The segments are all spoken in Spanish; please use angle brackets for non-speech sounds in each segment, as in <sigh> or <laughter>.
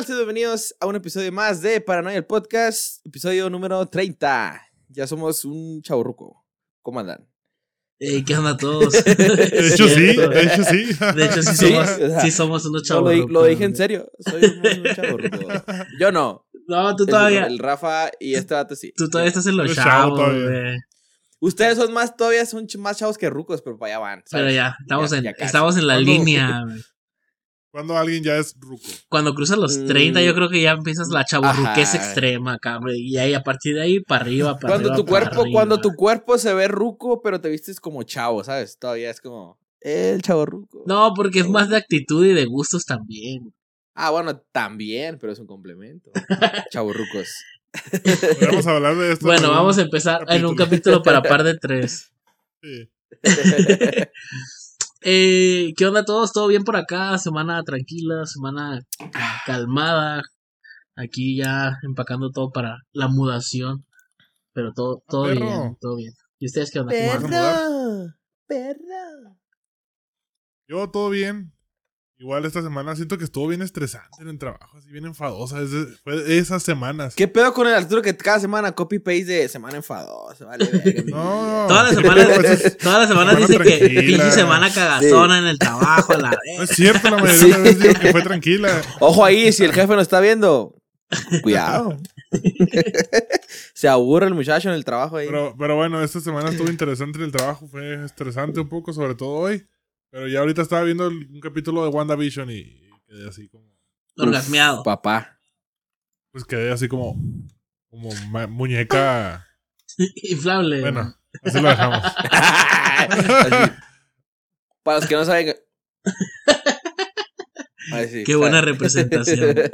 Amigos, ¿qué tal? bienvenidos a un episodio más de Paranoia el Podcast, episodio número 30. Ya somos un chaburruco. ¿Cómo andan? ¿Qué onda <laughs> todos? De hecho, sí, de hecho, sí. <laughs> De hecho, sí, somos, sí somos unos chavos. lo, dije en serio. Soy un <laughs> chaburruco. Yo no. No, tú todavía. El, Rafa y este dato sí. Tú todavía estás en los chavos, güey. Ustedes son más, todavía son más chavos que rucos, pero para allá van. Pero ya, estamos, en, estamos en la línea, güey. Cuando alguien ya es ruco. Cuando cruzas los 30, yo mm. creo que ya empiezas la es extrema, cabrón. Y ahí a partir de ahí para arriba, para cuando arriba. Tu cuerpo, Cuando tu cuerpo se ve ruco, pero te vistes como chavo, ¿sabes? Todavía es como el chavo ruco. No, porque es más de actitud y de gustos también. Ah, bueno, también, pero es un complemento. <laughs> chavo rucos. Vamos a hablar de esto. Bueno, vamos a empezar en un capítulo para par de <laughs> tres. Sí. <laughs> Eh, ¿Qué onda todos? ¿Todo bien por acá? Semana tranquila, semana calmada. Aquí ya empacando todo para la mudación. Pero todo, todo bien, todo bien. ¿Y ustedes qué onda? Perro, perro. Yo todo bien. Igual esta semana siento que estuvo bien estresante en el trabajo, así bien enfadosa. fue esas semanas. ¿Qué pedo con el Arturo que cada semana copy-paste de semana enfadosa? Vale, <laughs> no, todas las semanas, <laughs> todas las semanas dice que pinche semana cagazona en el trabajo. La <laughs> no es cierto, la mayoría de las veces digo que fue tranquila. Ojo ahí, si el jefe no está viendo, cuidado. Se aburre el muchacho en el trabajo ahí. Pero, pero bueno, esta semana estuvo interesante en el trabajo, fue estresante un poco, sobre todo hoy. Pero ya ahorita estaba viendo un capítulo de WandaVision y quedé así como. Orgasmeado. Papá. Pues quedé así como. Como muñeca. Inflable. Bueno, así lo dejamos. <laughs> Para los que no saben. <laughs> Qué buena representación. <laughs>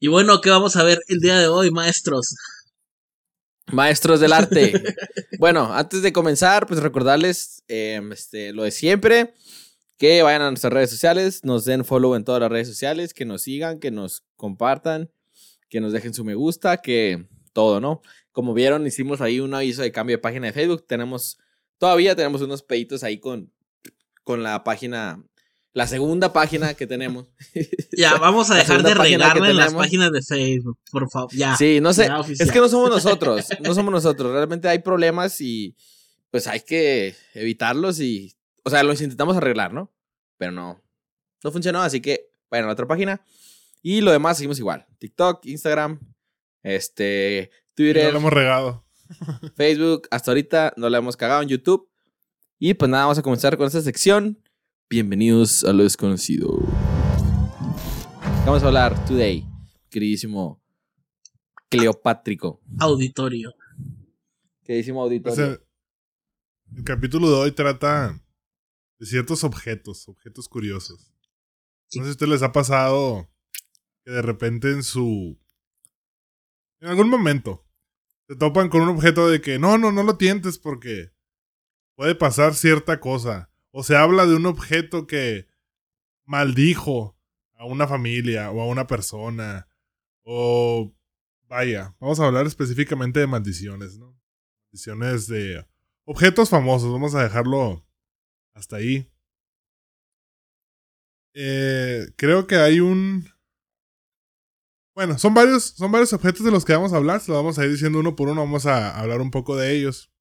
y bueno, ¿qué vamos a ver el día de hoy, maestros? Maestros del arte. <laughs> bueno, antes de comenzar, pues recordarles em, este, lo de siempre. Que vayan a nuestras redes sociales, nos den follow en todas las redes sociales, que nos sigan, que nos compartan, que nos dejen su me gusta, que todo, ¿no? Como vieron, hicimos ahí un aviso de cambio de página de Facebook. Tenemos, todavía tenemos unos peditos ahí con, con la página la segunda página que tenemos. <laughs> Ya, vamos a dejar de regarle en las páginas de Facebook, por favor. Ya. Sí, no sé. Es que no somos nosotros. No somos nosotros. Realmente hay problemas y pues hay que evitarlos y. O sea, los intentamos arreglar, ¿no? Pero no. No funcionó, así que vayan a la otra página. Y lo demás seguimos igual. TikTok, Instagram, este, Twitter. No lo hemos regado. Facebook, hasta ahorita no lo hemos cagado en YouTube. Y pues nada, vamos a comenzar con esta sección Bienvenidos a lo desconocido. Vamos a hablar today, queridísimo Cleopátrico. Auditorio. Queridísimo auditorio. el capítulo de hoy trata de ciertos objetos, objetos curiosos. No sé si a ustedes les ha pasado que de repente en su. En algún momento se topan con un objeto de que no, no, no lo tientes porque puede pasar cierta cosa o se habla de un objeto que maldijo a una familia o a una persona. O vaya, vamos a hablar específicamente de maldiciones, ¿no? Maldiciones de objetos famosos, vamos a dejarlo hasta ahí. Eh, creo que hay un... Bueno, son varios, son varios objetos de los que vamos a hablar, se los vamos a ir diciendo uno por uno, vamos a hablar un poco de ellos.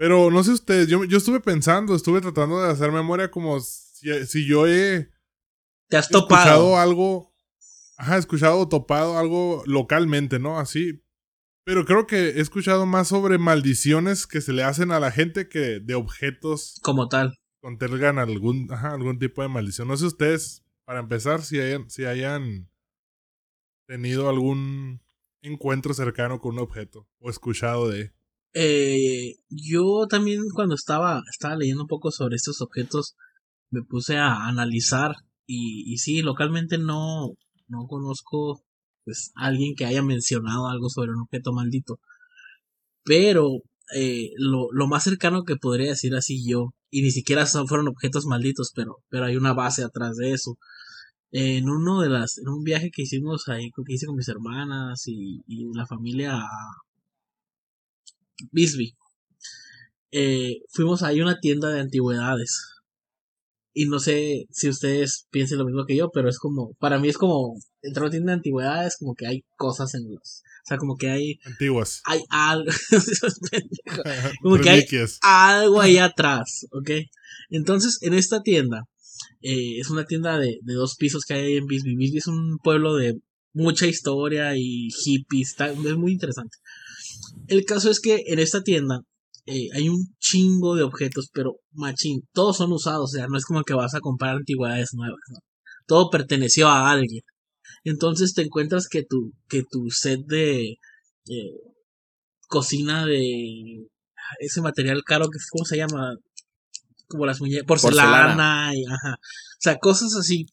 Pero no sé ustedes, yo, yo estuve pensando, estuve tratando de hacer memoria como si, si yo he... Te has topado. Escuchado algo... Ajá, escuchado o topado algo localmente, ¿no? Así. Pero creo que he escuchado más sobre maldiciones que se le hacen a la gente que de objetos. Como tal. Contengan algún, ajá, algún tipo de maldición. No sé ustedes, para empezar, si hayan, si hayan tenido algún encuentro cercano con un objeto o escuchado de. Eh, yo también cuando estaba, estaba leyendo un poco sobre estos objetos, me puse a analizar y, y sí, localmente no, no conozco pues alguien que haya mencionado algo sobre un objeto maldito. Pero eh, lo, lo, más cercano que podría decir así yo, y ni siquiera fueron objetos malditos, pero, pero hay una base atrás de eso. en uno de las, en un viaje que hicimos ahí, que hice con mis hermanas y, y la familia Bisbee. Eh, fuimos ahí a una tienda de antigüedades. Y no sé si ustedes piensen lo mismo que yo, pero es como, para mí es como, entrar a una tienda de antigüedades, como que hay cosas en los, o sea, como que hay, Antiguas. hay algo, <laughs> <laughs> Como que hay- algo ahí atrás, ¿ok? Entonces, en esta tienda, eh, es una tienda de, de dos pisos que hay ahí en Bisbee. Bisbee es un pueblo de mucha historia y hippies, está- es muy interesante. El caso es que en esta tienda eh, hay un chingo de objetos, pero machín, todos son usados, o sea, no es como que vas a comprar antigüedades nuevas, ¿no? Todo perteneció a alguien. Entonces te encuentras que tu, que tu set de eh, cocina de ese material caro que ¿cómo se llama? Como las muñecas, porcelana, Porcelana. y ajá. O sea, cosas así.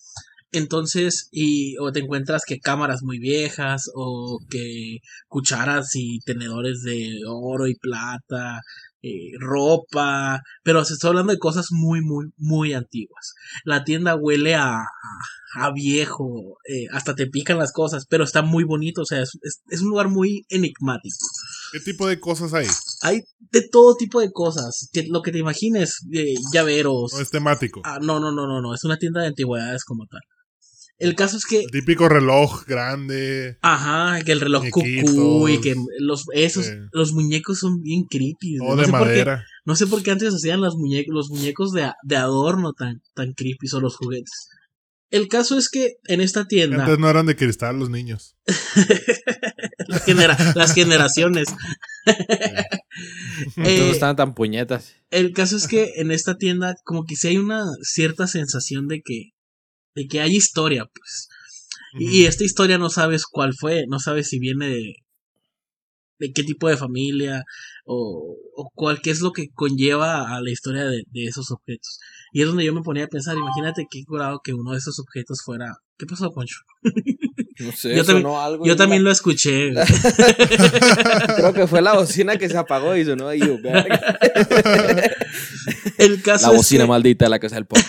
Entonces, y o te encuentras que cámaras muy viejas o que cucharas y tenedores de oro y plata, eh, ropa, pero se está hablando de cosas muy, muy, muy antiguas. La tienda huele a, a, viejo, eh, hasta te pican las cosas, pero está muy bonito, o sea, es, es- es un lugar muy enigmático. ¿Qué tipo de cosas hay? Hay de todo tipo de cosas, que, lo que te imagines, eh, llaveros. No es temático. Ah, no, no, no, no, no, es una tienda de antigüedades como tal. El caso es que El típico reloj grande. Ajá, que el reloj cucú y que los esos Sí. los muñecos son bien creepy. O no, de sé por qué, madera. no sé por qué antes hacían los muñecos los muñecos de, de adorno tan tan creepy o los juguetes. El caso es que en esta tienda Antes no eran de cristal los niños. <laughs> las, genera- las generaciones. No Eh, estaban tan puñetas. el caso es que en esta tienda como que sí hay una cierta sensación de que de que hay historia, pues. Y, y esta historia no sabes cuál fue, no sabes si viene de, de qué tipo de familia o, o cuál, qué es lo que conlleva a la historia de, de esos objetos. Y es donde yo me ponía a pensar, imagínate qué curado que uno de esos objetos fuera... ¿Qué pasó, Poncho? <laughs> No sé, Yo también- sonó algo. Yo también la- lo escuché. <laughs> Creo que fue la bocina que se apagó y sonó ahí. <laughs> El caso La es bocina que, maldita de la casa del poncho.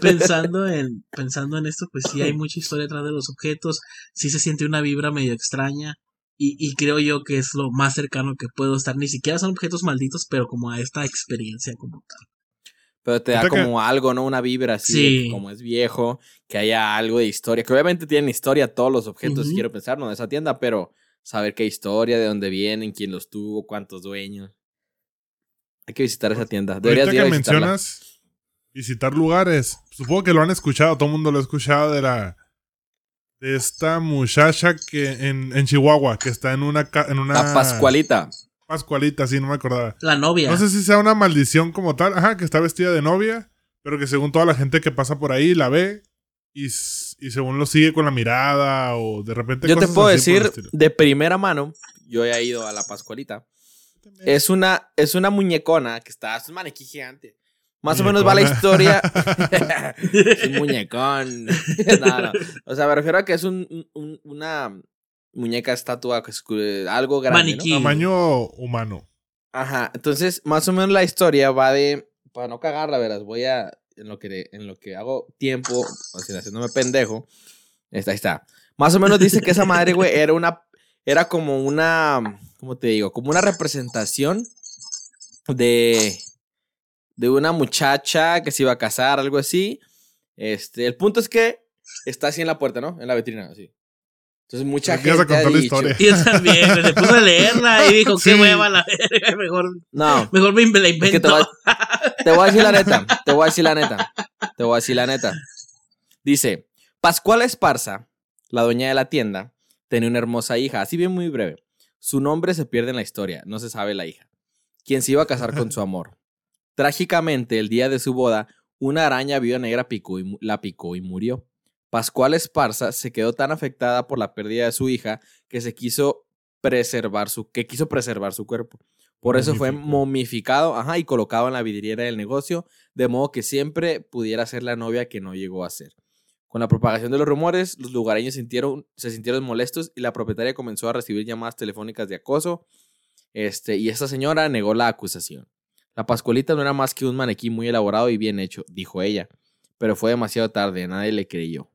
Pensando en, pensando en esto, pues sí hay mucha historia detrás de los objetos, sí se siente una vibra medio extraña. Y, y creo yo que es lo más cercano que puedo estar. Ni siquiera son objetos malditos, pero como a esta experiencia como tal. Pero te da que- como algo, ¿no? Una vibra así, de Sí. que como es viejo, que haya algo de historia. Que obviamente tienen historia todos los objetos, Ujú. quiero pensar, ¿no? De esa tienda, pero saber qué historia, de dónde vienen, quién los tuvo, cuántos dueños. Hay que visitar esa tienda. Deberías Ahorita ir a que visitarla. mencionas visitar lugares, supongo que lo han escuchado, todo el mundo lo ha escuchado de la de esta muchacha que en, en Chihuahua, que está en una en una La Pascualita. Pascualita, sí, no me acordaba. La novia. No sé si sea una maldición como tal, ajá, que está vestida de novia, pero que según toda la gente que pasa por ahí la ve y, y según lo sigue con la mirada o de repente Yo te puedo así decir de primera mano, yo he ido a la Pascualita. Es una, es una muñecona que está, es un maniquí gigante. Más o menos va la historia. <laughs> es un muñecón. no, no. O sea, me refiero a que es un, un- una muñeca estatua, que es algo grande. ¿no? Maniquí. Tamaño humano. Ajá. Entonces, más o menos la historia va de. Para no cagarla, verás, voy a. En lo que, en lo que hago tiempo, o sea, haciéndome pendejo. Está, ahí está. Más o menos dice que esa madre, güey, era una. Era como una. ¿Cómo te digo? Como una representación de. De una muchacha que se iba a casar, algo así. Este, el punto es que está así en la puerta, ¿no? En la vitrina, así. Entonces, mucha Me gente. a ha contar la historia. Y <laughs> yo también, güey, se puso a leerla y dijo, qué Sí. hueva la verga, mejor, No, mejor me la Es que invento. te voy, a, te voy a decir la <laughs> neta. Te voy a decir la neta. Te voy a decir la neta. Dice: Pascuala Esparza, la dueña de la tienda, tenía una hermosa hija, así bien muy breve. Su nombre se pierde en la historia, no se sabe la hija. Quien se iba a casar con su amor. Trágicamente, el día de su boda, una araña viuda negra picó y la picó y murió. Pascual Esparza se quedó tan afectada por la pérdida de su hija que se quiso preservar su, que quiso preservar su cuerpo. Por eso fue momificado ajá, y colocado en la vidriera del negocio, de modo que siempre pudiera ser la novia que no llegó a ser. Con la propagación de los rumores, los lugareños sintieron, se sintieron molestos y la propietaria comenzó a recibir llamadas telefónicas de acoso. Este, y esta señora negó la acusación. La Pascualita no era más que un maniquí muy elaborado y bien hecho, dijo ella. Pero fue demasiado tarde, nadie le creyó.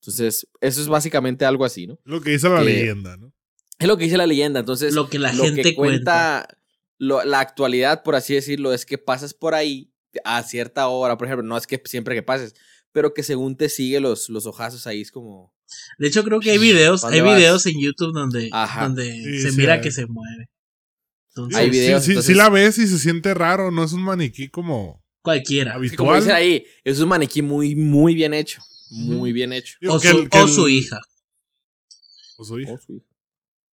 Entonces, eso es básicamente algo así, ¿no? Lo que dice la Que- leyenda, ¿no? Es lo que dice la leyenda. Entonces, Lo que la lo gente que cuenta. cuenta, lo- la actualidad, por así decirlo, es que pasas por ahí a cierta hora, por ejemplo, no es que siempre que pases, pero que según te sigue los, los ojazos ahí es como... De hecho, creo que hay videos, hay videos en YouTube donde, donde se mira que se mueve. Hay videos. Sí, sí, la ves y se siente raro, no es un maniquí como. Cualquiera. Habitual. Como dicen ahí, es un maniquí muy, muy bien hecho. Muy bien hecho. O, su, o su, hija. O su hija.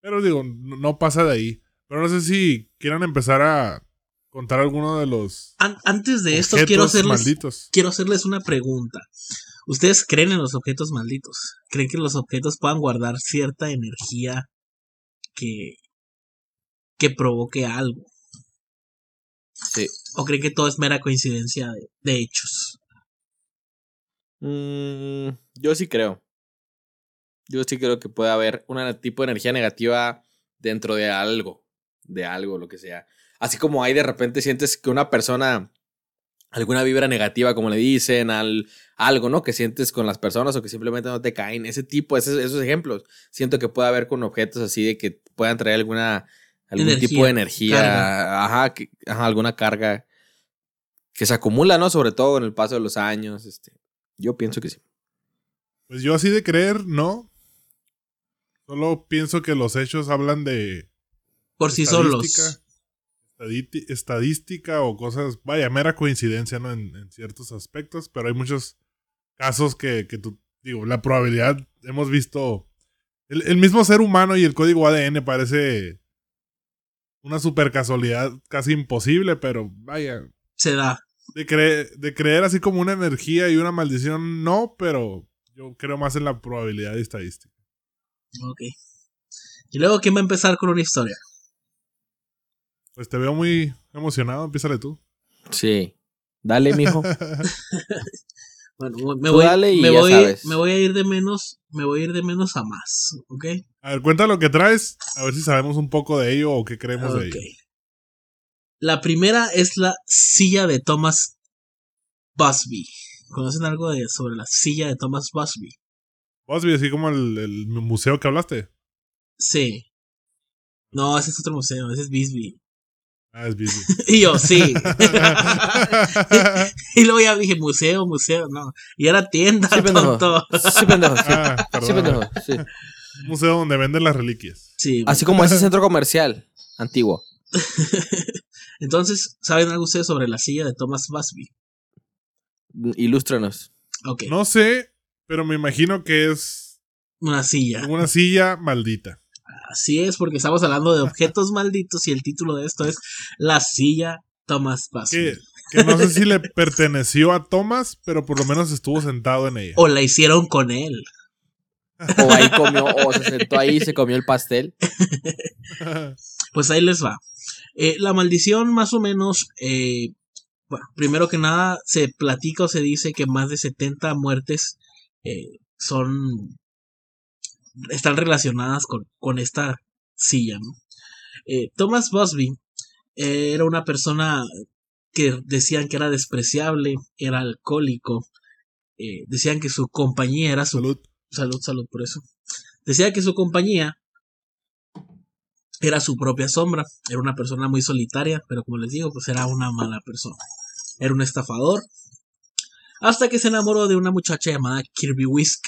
Pero digo, no pasa de ahí. Pero no sé si quieran empezar a contar alguno de los. antes de esto, quiero hacerles, quiero hacerles una pregunta. ¿Ustedes creen en los objetos malditos? ¿Creen que los objetos puedan guardar cierta energía que, que provoque algo? Sí. ¿O creen que todo es mera coincidencia de, hechos? Mm, yo sí creo. Yo sí creo que puede haber un tipo de energía negativa dentro de algo. De algo, lo que sea. Así como hay de repente sientes que una persona, alguna vibra negativa, como le dicen, al, algo, ¿no? Que sientes con las personas o que simplemente no te caen. Ese tipo, esos ejemplos, siento que puede haber con objetos así de que puedan traer alguna, algún tipo de energía, ajá, alguna carga que se acumula, ¿no? Sobre todo en el paso de los años. Este, yo pienso que sí. Pues yo así de creer, no. Solo pienso que los hechos hablan de. Por sí solos estadística o cosas, vaya, mera coincidencia, ¿no? En, ciertos aspectos, pero hay muchos casos que, que tú, digo, la probabilidad, hemos visto, el, mismo ser humano y el código ADN parece una super casualidad casi imposible, pero vaya. Se da. De, de creer así como una energía y una maldición, no, pero yo creo más en la probabilidad estadística. Ok. Y luego, ¿quién va a empezar con una historia? Pues te veo muy emocionado, empiézale tú. Sí. Dale, mijo. <laughs> bueno, me voy, me, voy, me voy a ir de menos, me voy a ir de menos a más, ¿ok? A ver, cuenta lo que traes, a ver si sabemos un poco de ello o qué creemos de ello. La primera es la silla de Thomas Busby. ¿Conocen algo de, sobre la silla de Thomas Busby? Busby, así como el, el museo que hablaste. Sí. No, ese es otro museo, ese es Bisbee. Ah, es <laughs> y yo, sí. <laughs> y luego ya dije, museo, museo, no. Y era tienda, sí, tonto. Sí, pendejo. Sí, ah, sí pendejo, sí. museo donde venden las reliquias. Sí. Así como ese centro comercial antiguo. <laughs> Entonces, ¿saben algo ustedes sobre la silla de Thomas Busby? Ilústranos. Okay. No sé, pero me imagino que es... Una silla. Una silla maldita. Así es, porque estamos hablando de objetos malditos y el título de esto es La silla Thomas Busby. Que, no sé si le perteneció a Thomas, pero por lo menos estuvo sentado en ella. O la hicieron con él. O ahí comió, o se sentó ahí y se comió el pastel. <laughs> pues ahí les va. Eh, la maldición, más o menos, eh, bueno, primero que nada, se platica o se dice que más de 70 muertes eh, son están relacionadas con, con esta silla. Eh, Thomas Busby eh, era una persona que decían que era despreciable, era alcohólico, eh, decían que su compañía era su... Salud. Salud, salud, por eso. Decía que su compañía era su propia sombra, era una persona muy solitaria, pero como les digo, pues era una mala persona. Era un estafador. Hasta que se enamoró de una muchacha llamada Kirby Whisk,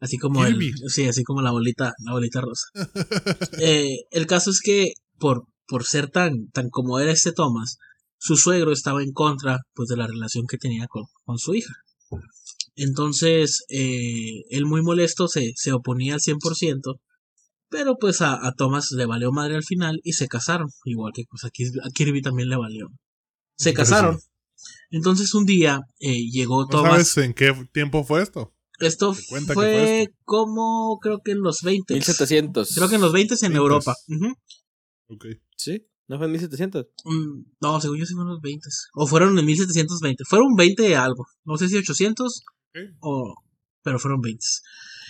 Así como el, sí, así como la bolita, la bolita rosa. <laughs> Eh, el caso es que por, por ser tan, tan como era este Thomas, su suegro estaba en contra pues de la relación que tenía con, con su hija. Entonces, eh, él muy molesto se, se oponía al 100%, pero pues a, a, Thomas le valió madre al final y se casaron, igual que pues a, Kirby también le valió. Se casaron. Entonces un día eh, llegó Thomas. ¿Sabes en qué tiempo fue esto? Esto fue, como, creo que en los 20. 1700. Creo que en los 20 en Europa. Ok. ¿Sí? ¿No fue en 1700? Mm, no, según yo sí fue en los 20. O fueron en 1720. Fueron 20 algo. No sé si 800 o... Pero fueron 20.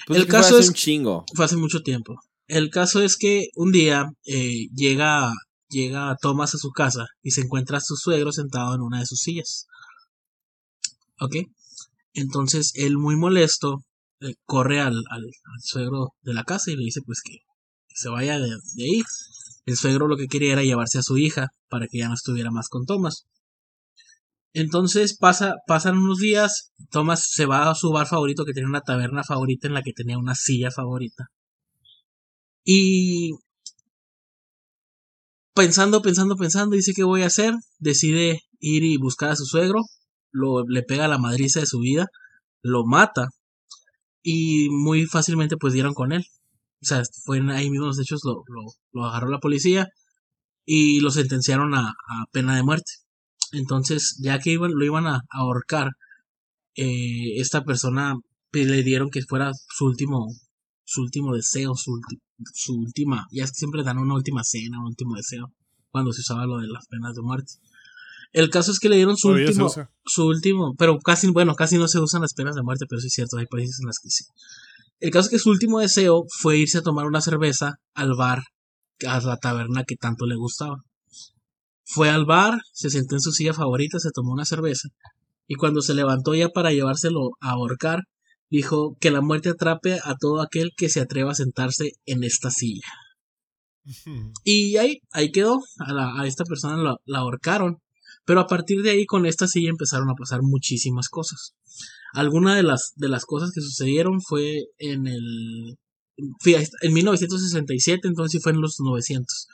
Pues el caso fue hace un chingo. Fue hace mucho tiempo. El caso es que un día eh, llega, llega Thomas a su casa y se encuentra a su suegro sentado en una de sus sillas. ¿Ok? Entonces él muy molesto eh, corre al, suegro de la casa y le dice pues que, se vaya de, ahí. El suegro lo que quería era llevarse a su hija para que ya no estuviera más con Thomas. Entonces pasa, pasan unos días, Thomas se va a su bar favorito que tenía una taberna favorita en la que tenía una silla favorita. Y pensando, pensando, pensando, dice qué voy a hacer, decide ir y buscar a su suegro, lo, le pega la madriza de su vida, lo mata y muy fácilmente pues dieron con él. O sea, fue ahí mismo los hechos, lo, lo, lo agarró la policía y lo sentenciaron a, a pena de muerte. Entonces, ya que iban, lo iban a, ahorcar, eh, esta persona pues, le dieron que fuera su último, su último deseo, su, su última, ya es que siempre dan una última cena, un último deseo, cuando se usaba lo de las penas de muerte. El caso es que le dieron su Todavía último, su último, pero casi, bueno, casi no se usan las penas de muerte, pero sí es cierto, hay países en las que sí. El caso es que su último deseo fue irse a tomar una cerveza al bar, a la taberna que tanto le gustaba. Fue al bar, se sentó en su silla favorita, se tomó una cerveza, y cuando se levantó ya para llevárselo a ahorcar, dijo que la muerte atrape a todo aquel que se atreva a sentarse en esta silla. Y ahí, ahí quedó, a, la- a esta persona la, la ahorcaron, pero a partir de ahí con esta silla empezaron a pasar muchísimas cosas. Alguna de las, de las cosas que sucedieron fue en el... En 1967, entonces fue en los 900.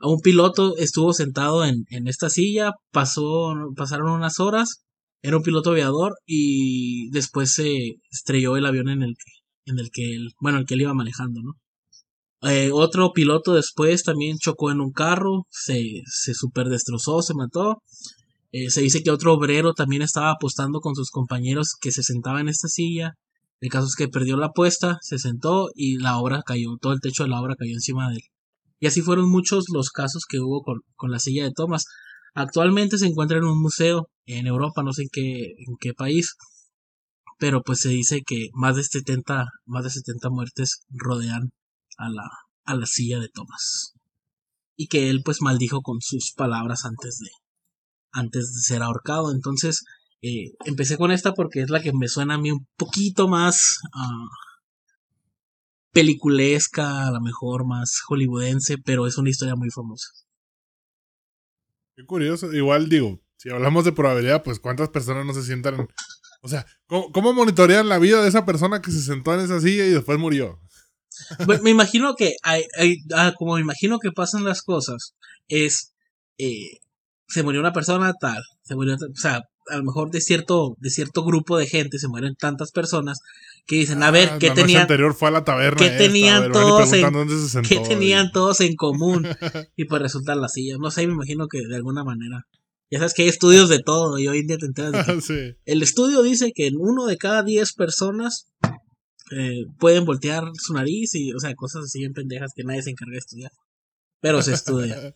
A un piloto estuvo sentado en, en esta silla, pasó, pasaron unas horas, era un piloto aviador y después se estrelló el avión en el que, en el que él, bueno, el que él iba manejando, ¿no? Eh, otro piloto después también chocó en un carro, se, se super destrozó, se mató. Eh, se dice que otro obrero también estaba apostando con sus compañeros que se sentaba en esta silla. El caso es que perdió la apuesta, se sentó y la obra cayó, todo el techo de la obra cayó encima de él. Y así fueron muchos los casos que hubo con, con la silla de Thomas. Actualmente se encuentra en un museo en Europa, no sé en qué, en qué país, pero pues se dice que más de 70, más de 70 muertes rodean a la, a la silla de Thomas. Y que él pues maldijo con sus palabras antes de, antes de ser ahorcado. Entonces, eh, empecé con esta porque es la que me suena a mí un poquito más ah, peliculesca, a lo mejor más hollywoodense, pero es una historia muy famosa. Qué curioso. Igual digo, si hablamos de probabilidad, pues cuántas personas no se sientan. O sea, ¿cómo, cómo monitorean la vida de esa persona que se sentó en esa silla y después murió? Me imagino que hay, hay- ah, como me imagino que pasan las cosas, es eh, se murió una persona tal, se murió, o sea, a lo mejor de cierto, de cierto grupo de gente se mueren tantas personas que dicen, a ver, Ah, ¿qué la noche tenían, anterior fue a la taberna. qué esta, tenían ver, todos en- dónde se sentó, qué y- tenían todos en común? <laughs> Y pues resultan las sillas, no sé, me imagino que de alguna manera. Ya sabes que hay estudios de todo y hoy en día te enteras de <laughs> que sí. el estudio dice que en uno de cada diez personas eh, pueden voltear su nariz y, o sea, cosas así bien pendejas que nadie se encarga de estudiar. Pero se estudia.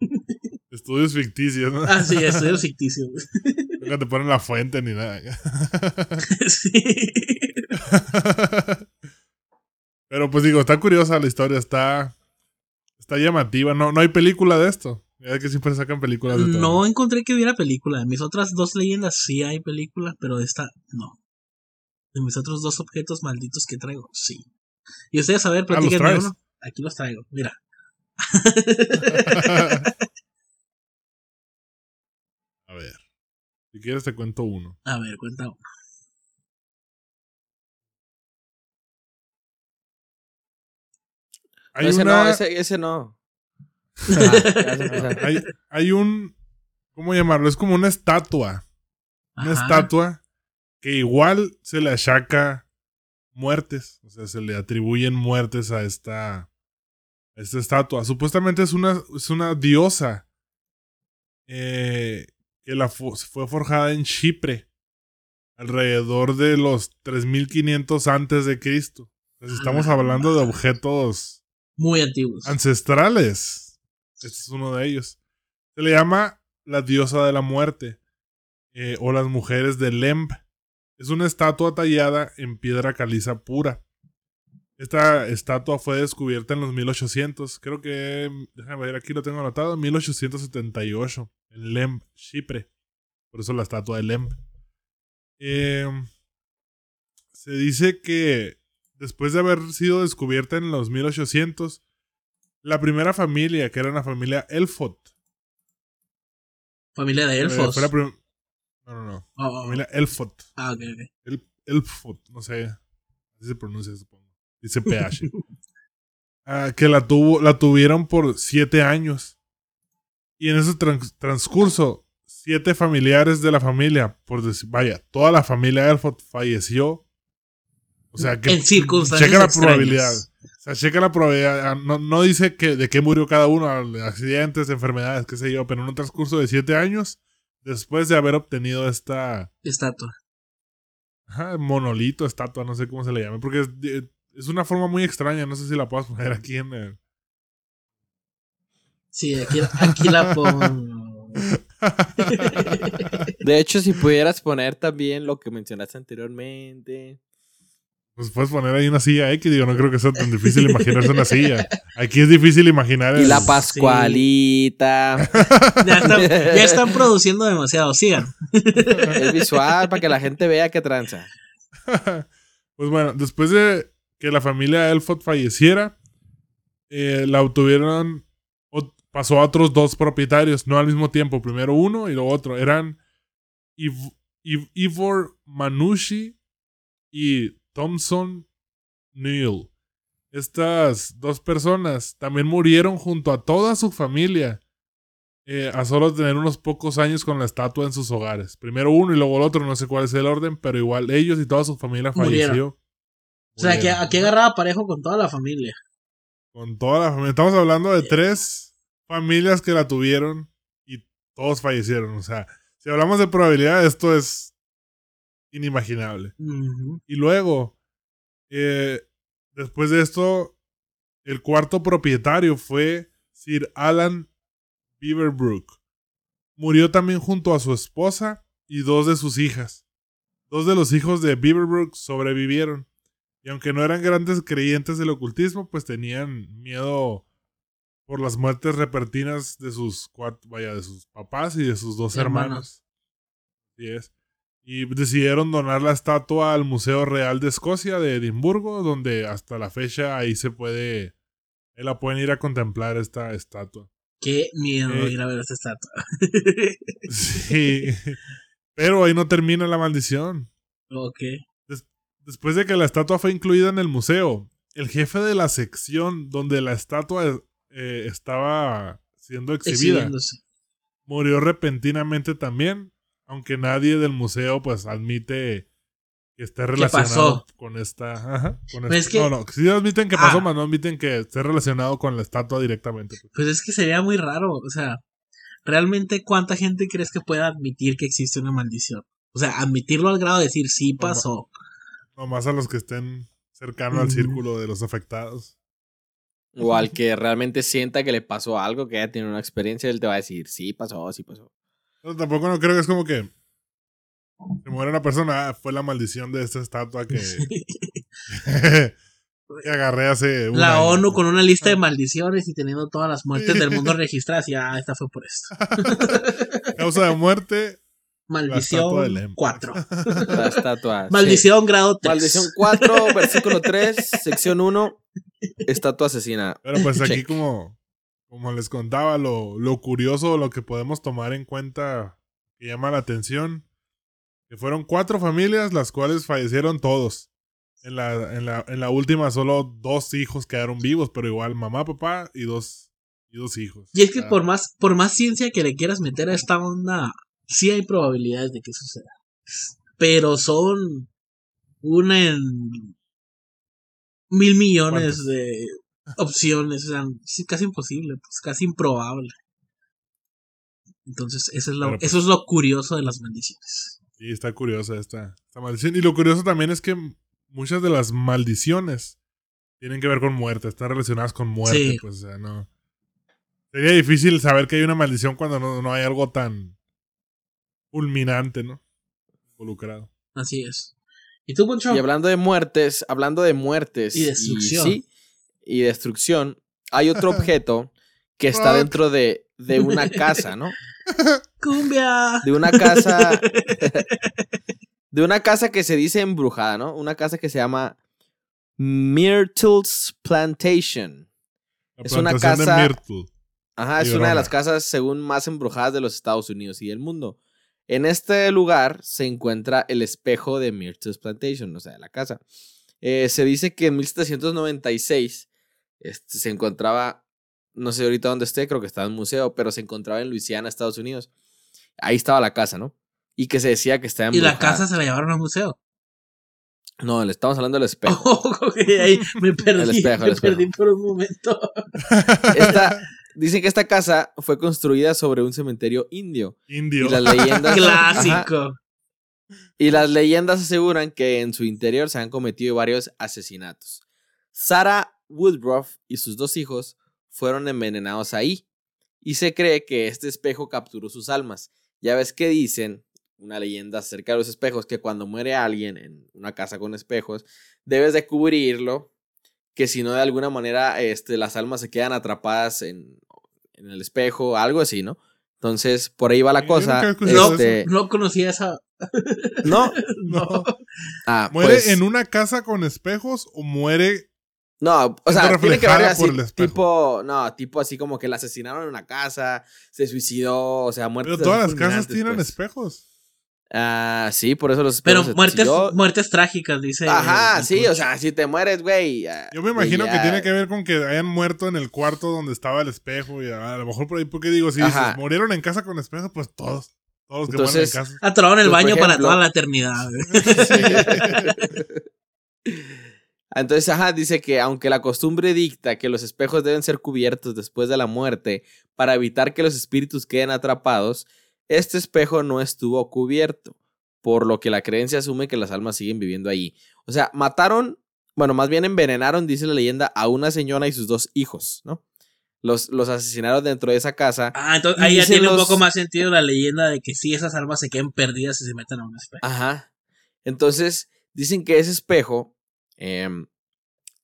<laughs> Estudios ficticios, ¿no? ah, sí, estudios <laughs> ficticios. Nunca te ponen la fuente ni nada. <laughs> sí. Pero pues digo, está curiosa la historia, está, está llamativa. No, no hay película de esto. Ya que siempre sacan películas de todo. No encontré que hubiera película. De mis otras dos leyendas sí hay película, pero de esta no. De mis otros dos objetos malditos que traigo, sí. Y ustedes, a ver, Ah, ¿los platíquenme uno. Aquí los traigo, mira. <laughs> A ver. Si quieres te cuento uno. A ver, cuenta uno. Hay ese una- no, ese, ese no. Ah, <laughs> hay, hay un. ¿Cómo llamarlo? Es como una estatua. Una Ajá. estatua que igual se le achaca muertes. O sea, se le atribuyen muertes a esta. a esta estatua. Supuestamente es una, es una diosa. eh, que la fue forjada en Chipre. Alrededor de los 3500 antes de Cristo. Si estamos Ah, hablando de objetos Muy antiguos. ancestrales. Este es uno de ellos. Se le llama la diosa de la muerte eh, o las mujeres de Lemb. Es una estatua tallada en piedra caliza pura. Esta estatua fue descubierta en los 1800. Creo que, déjame ver, aquí lo tengo anotado, en 1878, en Lemb, Chipre. Por eso la estatua de Lemb. Eh, se dice que después de haber sido descubierta en los 1800, la primera familia, que era una familia Elfot, Familia de eh, elfos. fue la No, no, no. Oh, oh, Familia Elfot. Ah, ok, ok. El, Elfot, no sé. Así se pronuncia, supongo. Dice PH. <laughs> Ah, que la, tuvo, la tuvieron por siete años. Y en ese trans- transcurso, siete familiares de la familia, por decir, vaya, toda la familia Elfot falleció. O sea que. en circunstancias Checa la extrañas. probabilidad. O sea, checa la probabilidad. No, no dice que, de qué murió cada uno, accidentes, enfermedades, qué sé yo, pero en un transcurso de siete años, después de haber obtenido esta Estatua. ajá, monolito, estatua, no sé cómo se le llame, porque es, de- es una forma muy extraña, no sé si la puedas poner aquí en el... Sí, aquí, aquí la <laughs> pongo. De hecho, si pudieras poner también lo que mencionaste anteriormente. Pues puedes poner ahí una silla X, digo, no creo que sea tan <laughs> difícil imaginarse una silla. Aquí es difícil imaginar Y el- la Pascualita. Ya están, ya <laughs> están produciendo demasiado. Sigan. <laughs> Es visual para que la gente vea qué tranza. pues bueno, después de que la familia Elfot falleciera, eh, la obtuvieron, pasó a otros dos propietarios, no al mismo tiempo, primero uno y luego otro. Eran Iv- Iv- Ivor Manushi y Thompson Neal. Estas dos personas también murieron junto a toda su familia. eh, a solo tener unos pocos años con la estatua en sus hogares. Primero uno y luego el otro, no sé cuál es el orden, pero igual ellos y toda su familia Murieron. falleció. O sea, que aquí agarraba parejo con toda la familia. Con toda la familia. Estamos hablando de tres familias que la tuvieron y todos fallecieron. O sea, si hablamos de probabilidad, esto es inimaginable. Y luego, eh, después de esto, el cuarto propietario fue Sir Alan Beaverbrook. Murió también junto a su esposa y dos de sus hijas. Dos de los hijos de Beaverbrook sobrevivieron. Y aunque no eran grandes creyentes del ocultismo, pues tenían miedo por las muertes repentinas de sus cuatro, vaya, de sus papás y de sus dos Hermanos. hermanos. Así es. Y decidieron donar la estatua al Museo Real de Escocia de Edimburgo, donde hasta la fecha ahí se puede, ahí la pueden ir a contemplar esta estatua. Qué miedo Eh. ir a ver esta estatua. <laughs> Sí. Pero ahí no termina la maldición. ok. Después de que la estatua fue incluida en el museo, el jefe de la sección donde la estatua eh, estaba siendo exhibida murió repentinamente también, aunque nadie del museo pues admite que esté relacionado pasó? con esta. ajá, con Pues esta- es que- No, no, sí admiten que pasó, Ah. mas no admiten que esté relacionado con la estatua directamente. pues. Pues es que sería muy raro. O sea, realmente, ¿cuánta gente crees que pueda admitir que existe una maldición? O sea, admitirlo al grado de decir sí pasó. Nomás a los que estén cercanos al círculo de los afectados. O al que realmente sienta que le pasó algo, que haya tenido una experiencia, él te va a decir, sí pasó, sí pasó. Pero tampoco no creo que es como que se muere una persona, ah, fue la maldición de esta estatua que, <laughs> que agarré hace un La año. ONU con una lista de maldiciones y teniendo todas las muertes del mundo <laughs> registradas. Ya, esta fue por esto. <laughs> Causa de muerte, Maldición Lem. 4. La estatua. Maldición grado sí. 3. Maldición 4, versículo 3, sección 1. Estatua asesina. Pero pues aquí Check. como, como les contaba, lo, lo curioso, lo que podemos tomar en cuenta que llama la atención, que fueron cuatro familias las cuales fallecieron todos. En la, en la, en la última solo dos hijos quedaron vivos, pero igual mamá, papá y dos, y dos hijos. Y es que por más, por más ciencia que le quieras meter a esta onda, sí hay probabilidades de que suceda. Pero son una en mil millones de opciones. O sea, sí, casi imposible, pues casi improbable. Entonces, eso es lo, pues, eso es lo curioso de las maldiciones. Sí, está curiosa esta, esta maldición. Y lo curioso también es que muchas de las maldiciones tienen que ver con muerte, están relacionadas con muerte. Sí. Pues, o sea, no. Sería difícil saber que hay una maldición cuando no, no hay algo tan fulminante, ¿no? Involucrado. Así es. ¿Y tú, Poncho? Y hablando de muertes, hablando de muertes Y destrucción. sí, y destrucción, hay otro <laughs> objeto que está dentro de, de una <laughs> casa, ¿no? ¡Cumbia! De una casa. <laughs> de una casa que se dice embrujada, ¿no? Una casa que se llama Myrtle's Plantation. La Es una casa- de Myrtle. Ajá, es una de las casas según más embrujadas de los Estados Unidos y del mundo. En este lugar se encuentra el espejo de Myrtle's Plantation, o sea, la casa. Eh, se dice que en 1796 este, se encontraba, no sé ahorita dónde esté, creo que estaba en un museo, pero se encontraba en Luisiana, Estados Unidos. Ahí estaba la casa, ¿no? Y que se decía que estaba Y la embrujada. casa se la llevaron al museo. No, le estamos hablando del espejo. <laughs> Oh, ahí me <laughs> perdí, El espejo, el me espejo. perdí por un momento. <laughs> Esta, dicen que esta casa fue construida sobre un cementerio indio. Indio. Y las leyendas. Ajá. Clásico. Y las leyendas aseguran que en su interior se han cometido varios asesinatos. Sarah Woodruff y sus dos hijos fueron envenenados ahí. Y se cree que este espejo capturó sus almas. Ya ves que dicen, una leyenda acerca de los espejos, que cuando muere alguien en una casa con espejos, debes de cubrirlo, que si no de alguna manera este, las almas se quedan atrapadas en, en el espejo, algo así, ¿no? Entonces, por ahí va la cosa. Este, No conocía esa. no, <laughs> No. ah, ¿Muere pues- en una casa con espejos o muere No, o sea, tiene que ver así, por el espejo. tipo, no, tipo así como que la asesinaron en una casa, se suicidó, o sea, muertes Pero todas las casas tienen pues. espejos. Ah, sí, por eso los Pero espejos muertes, muertes trágicas, dice. Ajá, el sí, o sea, si te mueres, güey. Yo me imagino que tiene que ver con que hayan muerto en el cuarto donde estaba el espejo. Y a, lo mejor por ahí, porque digo, si dices, murieron en casa con espejo, pues todos. Todos los que Entonces- mueren en casa. Atoraron el Pues, baño para toda la eternidad. <laughs> <laughs> <laughs> Entonces, ajá, dice que aunque la costumbre dicta que los espejos deben ser cubiertos después de la muerte para evitar que los espíritus queden atrapados, este espejo no estuvo cubierto, por lo que la creencia asume que las almas siguen viviendo allí. O sea, mataron, bueno, más bien envenenaron, dice la leyenda, a una señora y sus dos hijos, ¿no? Los, los asesinaron dentro de esa casa. Ah, entonces ahí ya tiene un poco más sentido la leyenda de que sí, esas almas se queden perdidas y se meten a un espejo. Ajá. Entonces, dicen que ese espejo, em,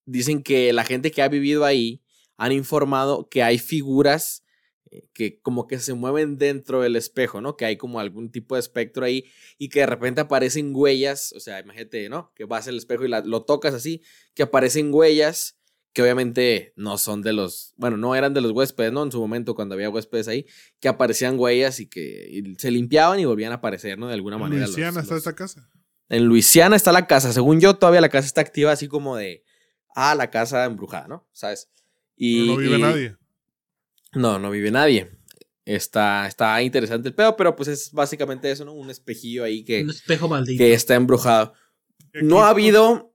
dicen que la gente que ha vivido ahí han informado que hay figuras eh, que como que se mueven dentro del espejo, ¿no? Que hay como algún tipo de espectro ahí y que de repente aparecen huellas, o sea, imagínate, ¿no? Que vas al espejo y la- lo tocas así, que aparecen huellas que obviamente no son de los, bueno, no eran de los huéspedes, ¿no? En su momento cuando había huéspedes ahí, que aparecían huellas y que y se limpiaban y volvían a aparecer, ¿no? De alguna manera. los- esta casa. En Luisiana está la casa. Según yo, todavía la casa está activa, así como de. Ah, la casa embrujada, ¿no? ¿Sabes? Y, Pero no vive y- nadie. No, no vive nadie. Está, está interesante el pedo, pero pues es básicamente eso, ¿no? Un espejillo ahí que, Un espejo maldito. que está embrujado. No ha habido.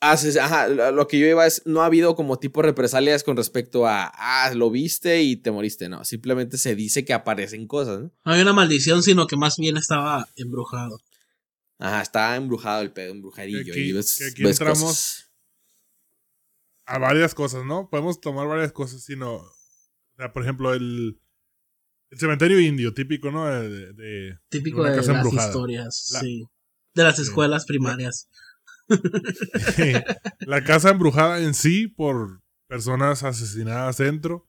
Ajá, lo lo que yo iba es. No ha habido como tipo represalias con respecto a. Ah, lo viste y te moriste. No, simplemente se dice que aparecen cosas, ¿no? No había una maldición, sino que más bien estaba embrujado. Ajá, está embrujado el pedo, embrujadillo. Aquí- y ves, que aquí ves entramos- cosas. A varias cosas, ¿no? Podemos tomar varias cosas, sino. O sea, por ejemplo, el. El cementerio indio, típico, ¿no? De, de- de- Típico de las embrujada. historias, La- sí. De las Sí. escuelas primarias. <laughs> la casa embrujada en sí por personas asesinadas dentro.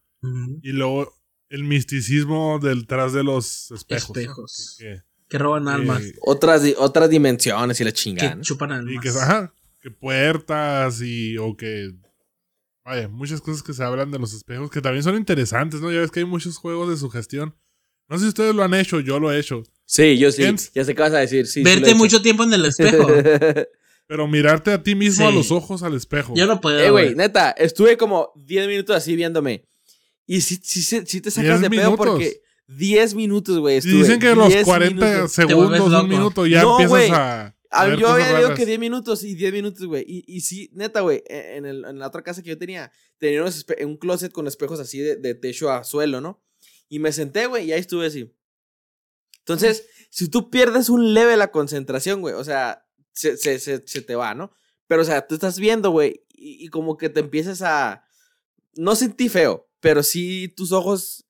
Y luego el misticismo detrás de los espejos. ¿no? Espejos. Que- que- Que roban almas. que- Otras, otras dimensiones y la que chingada. ¿no? chupan almas. y que, ajá, que puertas y o que vaya, muchas cosas que se hablan de los espejos que también son interesantes, ¿no? Ya ves que hay muchos juegos de sugestión. No sé si ustedes lo han hecho, yo lo he hecho. Sí, yo sí. Ya sé qué vas a decir. Sí, sí lo Verte he mucho tiempo en el espejo. <laughs> Pero mirarte a ti mismo a los ojos al espejo. Yo no puedo. eh, güey, neta, estuve como 10 minutos así viéndome. Y sí, sí te sacas 10 de pedo minutos. porque 10 minutos, güey. Dicen que los 10 40 minutos. segundos, un minuto, ya No, empiezas a. Ver yo cosas había dicho raras. que 10 minutos y 10 minutos, güey. Y, y sí, neta, güey, e, en, el- en la otra casa que yo tenía, tenía unos un closet con espejos así de, de techo a suelo, ¿no? Y me senté, güey, y ahí estuve así. Entonces, si tú pierdes un leve la concentración, güey, o sea, se, se, se, se te va, ¿no? Pero, o sea, tú estás viendo, güey, y, y como que te empiezas a... No sentí feo, pero sí tus ojos,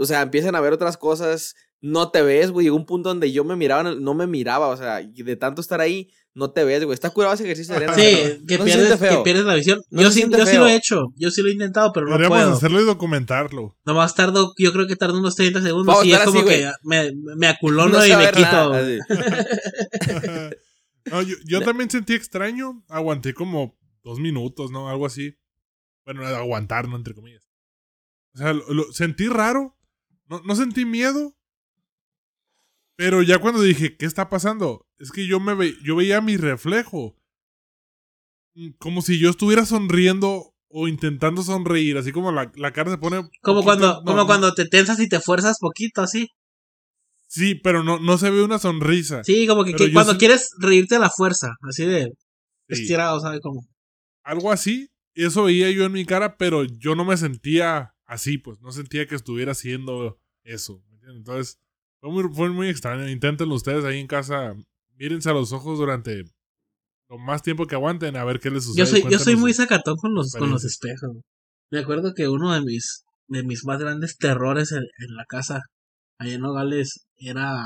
o sea, empiezan a ver otras cosas, no te ves, güey. Llegó un punto donde yo me miraba, no me miraba, o sea, y de tanto estar ahí, no te ves, güey. Está curado ese ejercicio de arena. Sí, que, no pierdes, que pierdes la visión. No yo sí, yo sí lo he hecho. Yo sí lo he intentado, pero no Podríamos puedo. hacerlo y documentarlo. Nomás tardo, yo creo que tardo unos 30 segundos Vamos y es como así, que me, me aculono No y me quito. nada, <laughs> no, yo yo también sentí extraño. Aguanté como dos minutos, ¿no? Algo así. Bueno, aguantar, ¿no? Entre comillas. O sea, lo, lo- sentí raro. No, no sentí miedo. Pero ya cuando dije, ¿qué está pasando? Es que yo me ve yo veía mi reflejo. Mm, Como si yo estuviera sonriendo o intentando sonreír, así como la, la cara se pone. Como poquito- cuando, no, como no. cuando te tensas y te fuerzas poquito, así. Sí, pero no, no se ve una sonrisa. Sí, como que, cuando quieres reírte a la fuerza, así de Sí. estirado, ¿sabes cómo? Algo así. Eso veía yo en mi cara, pero yo no me sentía así, pues. No sentía que estuviera haciendo eso. ¿me entiendes? Entonces, fue muy, fue muy extraño. Inténtenlo ustedes ahí en casa. Mírense a los ojos durante lo más tiempo que aguanten a ver qué les sucede. Yo soy, yo soy muy sacatón con los, con los espejos. Me acuerdo que uno de mis, de mis más grandes terrores en, en la casa, allá en Nogales, era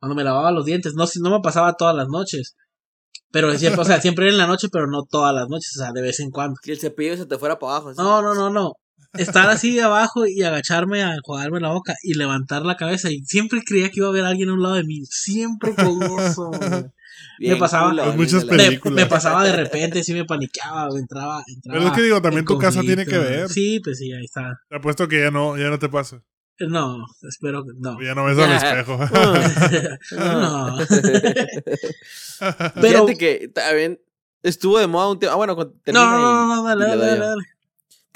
cuando me lavaba los dientes. No, si no me pasaba todas las noches. Pero siempre, o sea, <laughs> siempre era en la noche, pero no todas las noches, o sea, de vez en cuando. Que el cepillo se te fuera para abajo. ¿sí? No, no, no, no. Estar así de abajo y agacharme a enjuagarme la boca y levantar la cabeza. Y siempre creía que iba a haber alguien a un lado de mí. Siempre con eso. Bien me pasaba- culo, Pues muchas me, películas. me pasaba de repente, sí me paniqueaba, entraba, entraba. Pero es que digo, también tu casa tiene que ver. Sí, pues sí, ahí está. Te apuesto que ya no, ya no te pasa. No, espero que no. Ya no ves al espejo. <laughs> <laughs> no. <laughs> Pero- Fíjate que también estuvo de moda un tiempo. Ah, bueno, No, no, no, no, dale, dale, dale.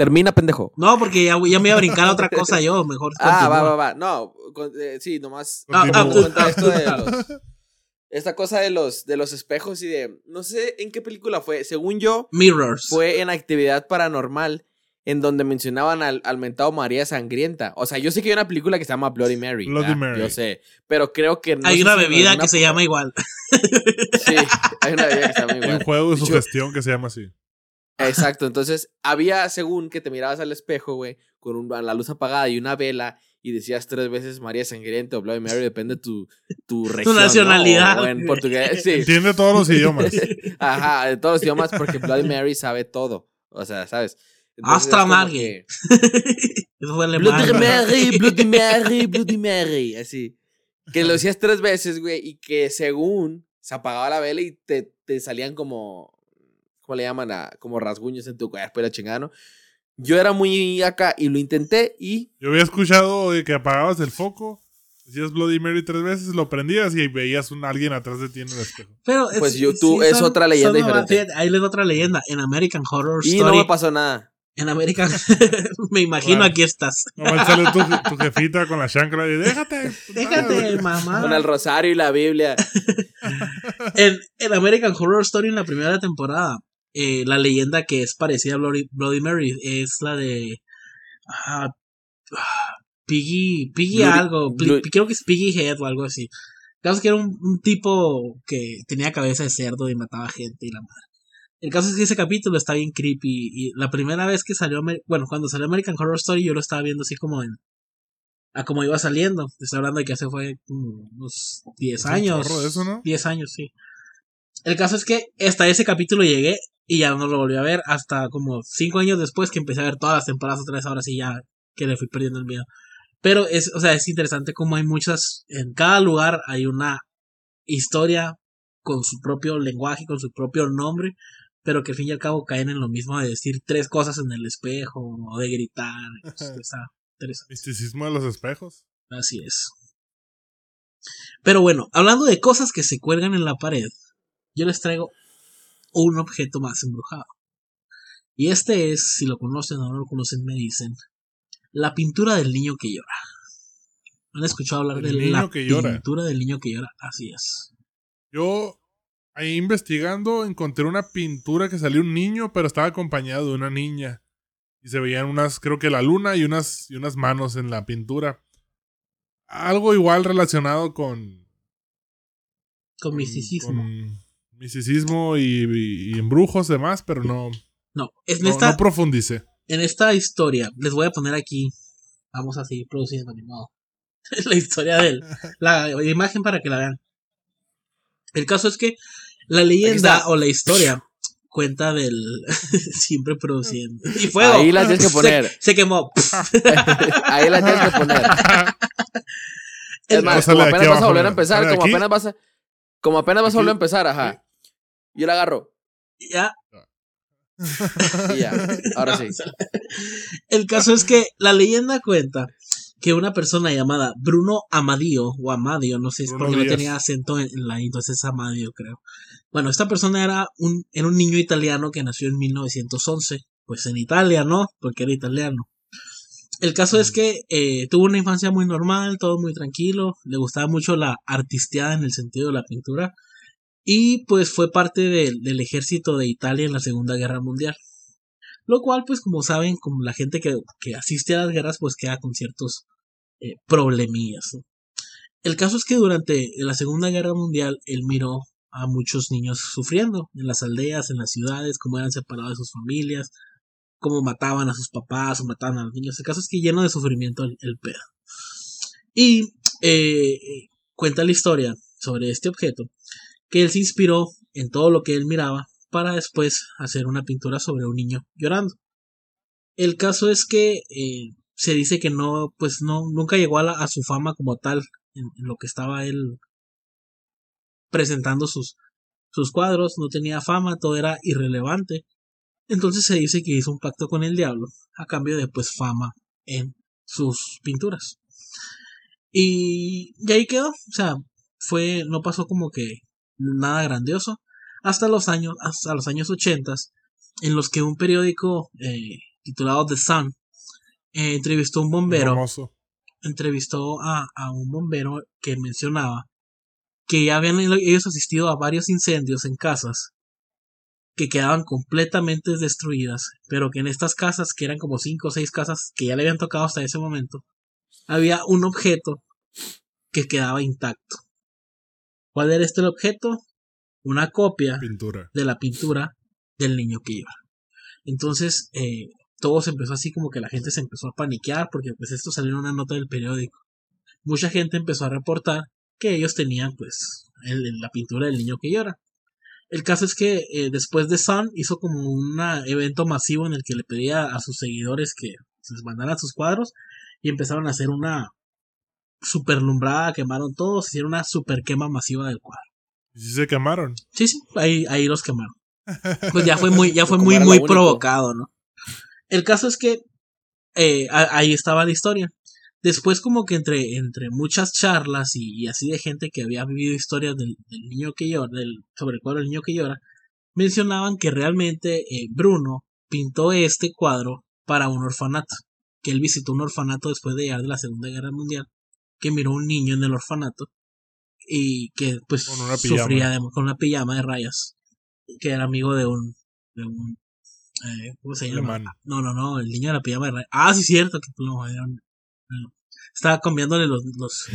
Termina, pendejo. No, porque ya, ya me iba a brincar a otra cosa yo, mejor. Ah, va, continúa. va, va. No, con- eh, sí, nomás. Ah, ah, ah, esto de los- <laughs> esta cosa de los, de los espejos y de. No sé en qué película fue. Según yo, Mirrors. fue en actividad paranormal. En donde mencionaban al, al mentado María Sangrienta. O sea, yo sé que hay una película que se llama Bloody Mary. Bloody ¿verdad? Mary. Yo sé. Pero creo que no Hay una bebida que se llama igual. <laughs> Sí, hay una bebida que se llama Hay un igual. juego de Yo- sugestión que se llama así. Exacto, entonces había, según que te mirabas al espejo, güey, con un- la luz apagada y una vela y decías tres veces María Sangrienta o Bloody Mary, <laughs> depende de tu, tu región. ¿no? nacionalidad, O en portugués, sí. Entiende todos los idiomas. <laughs> Ajá, de todos los idiomas porque Bloody Mary sabe todo. O sea, ¿sabes? Hasta es como Margie. que, <laughs> Bloody. Mary, Bloody Mary, Bloody Mary, así. Que lo decías tres veces, güey, y que según se apagaba la vela y te, te salían como, ¿cómo le llaman? A, como rasguños en tu cuerpo y la chingada, ¿no? Yo era muy acá y lo intenté y Yo había escuchado de que apagabas el foco, decías Bloody Mary tres veces, lo prendías y veías un alguien atrás de ti en el espejo. Pero Pues YouTube es otra leyenda diferente. fíjate, ahí les otra leyenda. En American Horror y Story. no me pasó nada. En American. <laughs> me imagino Claro. aquí estás. Nomás sale tu, tu jefita con la chancla y déjate. <laughs> Déjate, mamá. Con el rosario y la Biblia. <laughs> En, en American Horror Story en la primera temporada, eh, la leyenda que es parecida a Bloody, Bloody Mary es la de ah, ah, Piggy, Piggy Bloody- algo, Bloody- creo que es Piggy Head o algo así. El caso es que era un, un tipo que tenía cabeza de cerdo y mataba gente y la madre. El caso es que ese capítulo está bien creepy y la primera vez que salió, bueno, cuando salió American Horror Story yo lo estaba viendo así como en a como iba saliendo. Estoy hablando de que hace fue como unos 10 Es un años. eso, ¿no? 10 años, sí. El caso es que hasta ese capítulo llegué y ya no lo volví a ver hasta como 5 años después que empecé a ver todas las temporadas otra vez, ahora sí ya que le fui perdiendo el miedo. Pero es, o sea, es interesante como hay muchas, en cada lugar hay una historia con su propio lenguaje, con su propio nombre, pero que al fin y al cabo caen en lo mismo de decir tres cosas en el espejo o de gritar. Está interesante. Misticismo de los espejos. Así es. Pero bueno, hablando de cosas que se cuelgan en la pared, yo les traigo un objeto más embrujado. Y este es, si lo conocen o no lo conocen, me dicen, la pintura del niño que llora. ¿Han escuchado hablar El de niño la que llora. pintura del niño que llora? Así es. Yo, ahí investigando, encontré una pintura que salió un niño, pero estaba acompañado de una niña. Y se veían unas, creo que la luna y unas, y unas manos en la pintura. Algo igual relacionado con. Con misticismo. con misticismo y, y- y embrujos demás, pero no, No, en, no, esta, no profundicé. en esta historia, les voy a poner aquí, vamos a seguir produciendo, ni modo. <laughs> la historia de él, la imagen para que la vean. El caso es que la leyenda o la historia cuenta del <laughs> siempre produciendo. Y fuego. Ahí la tienes que Se- poner. Se, quemó. <laughs> Ahí la tienes que poner. Es más, como apenas vas a volver a empezar, como apenas vas a. Como apenas vas a volver a empezar, ajá. Yo la agarro. ya. Y ya. Ahora sí. <laughs> El caso es que la leyenda cuenta que una persona llamada Bruno Amadio, o Amadio, no sé, es Bruno porque no tenía acento en, en la entonces es Amadio, creo. Bueno, esta persona era un, era un niño italiano que nació en 1911, pues en Italia, ¿no? Porque era italiano. El caso es que eh, tuvo una infancia muy normal, todo muy tranquilo, le gustaba mucho la artisteada en el sentido de la pintura, y pues fue parte del- ejército de Italia en la Segunda Guerra Mundial. Lo cual, pues como saben, como la gente que, que asiste a las guerras, pues queda con ciertos eh, problemillas. El caso es que durante la Segunda Guerra Mundial él miró a muchos niños sufriendo en las aldeas, en las ciudades, cómo eran separados de sus familias, cómo mataban a sus papás o mataban a los niños. El caso es que lleno de sufrimiento el, el pedo. Y eh, cuenta la historia sobre este objeto, que él se inspiró en todo lo que él miraba para después hacer una pintura sobre un niño llorando. El caso es que eh, se dice que no, pues no, nunca llegó a, su fama como tal en, en lo que estaba él presentando sus, sus cuadros, no tenía fama, todo era irrelevante. Entonces se dice que hizo un pacto con el diablo a cambio de pues fama en sus pinturas. Y, y ahí quedó, o sea, fue, no pasó como que nada grandioso hasta los años, hasta los años 80 en los que un periódico eh, titulado The Sun eh, entrevistó a un bombero Famoso. entrevistó a, a un bombero que mencionaba que ya habían ellos asistido a varios incendios en casas que quedaban completamente destruidas, pero que en estas casas, que eran como cinco o seis casas que ya le habían tocado hasta ese momento, había un objeto que quedaba intacto. ¿Cuál era este objeto? Una copia Pintura. de la pintura del niño que llora. Entonces, eh, todo se empezó así como que la gente se empezó a paniquear porque pues esto salió en una nota del periódico. Mucha gente empezó a reportar que ellos tenían pues el- el- la pintura del niño que llora. El caso es que eh, después de Sun hizo como un evento masivo en el que le pedía a sus seguidores que se les mandaran sus cuadros y empezaron a hacer una superlumbrada, quemaron todos, hicieron una super quema masiva del cuadro. Y se quemaron. Sí, sí, ahí, ahí los quemaron. <laughs> Pues ya fue muy, ya fue muy, muy provocado, ¿no? El caso es que eh, ahí estaba la historia. Después, como que entre, entre muchas charlas y, y así de gente que había vivido historias del, del niño que llora, del, sobre el cuadro del niño que llora, mencionaban que realmente eh, Bruno pintó este cuadro para un orfanato. Que él visitó un orfanato después de llegar de la Segunda Guerra Mundial. Que miró a un niño en el orfanato. Y que pues Con una pijama. sufría de- con una pijama de rayas. Que era amigo de un. De un eh, ¿Cómo se llama? Alemán. No, no, no, el niño de la pijama de rayas. Ah, sí, cierto. Que no, era un- no. Estaba cambiándole los, los.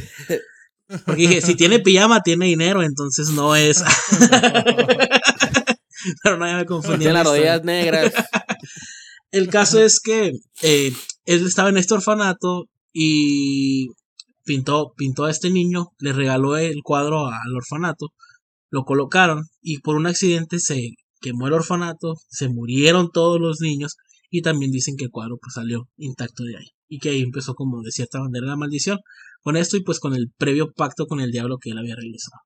<laughs> Porque dije, si tiene pijama, tiene dinero, entonces no es. <laughs> <laughs> Pero no, ya me confundí. Tiene en la las rodillas negras. El caso es que eh, él estaba en este orfanato y pintó, pintó a este niño, le regaló el cuadro al orfanato, lo colocaron y por un accidente se quemó el orfanato, se murieron todos los niños y también dicen que el cuadro pues salió intacto de ahí y que ahí empezó como de cierta manera la maldición con esto y pues con el previo pacto con el diablo que él había realizado.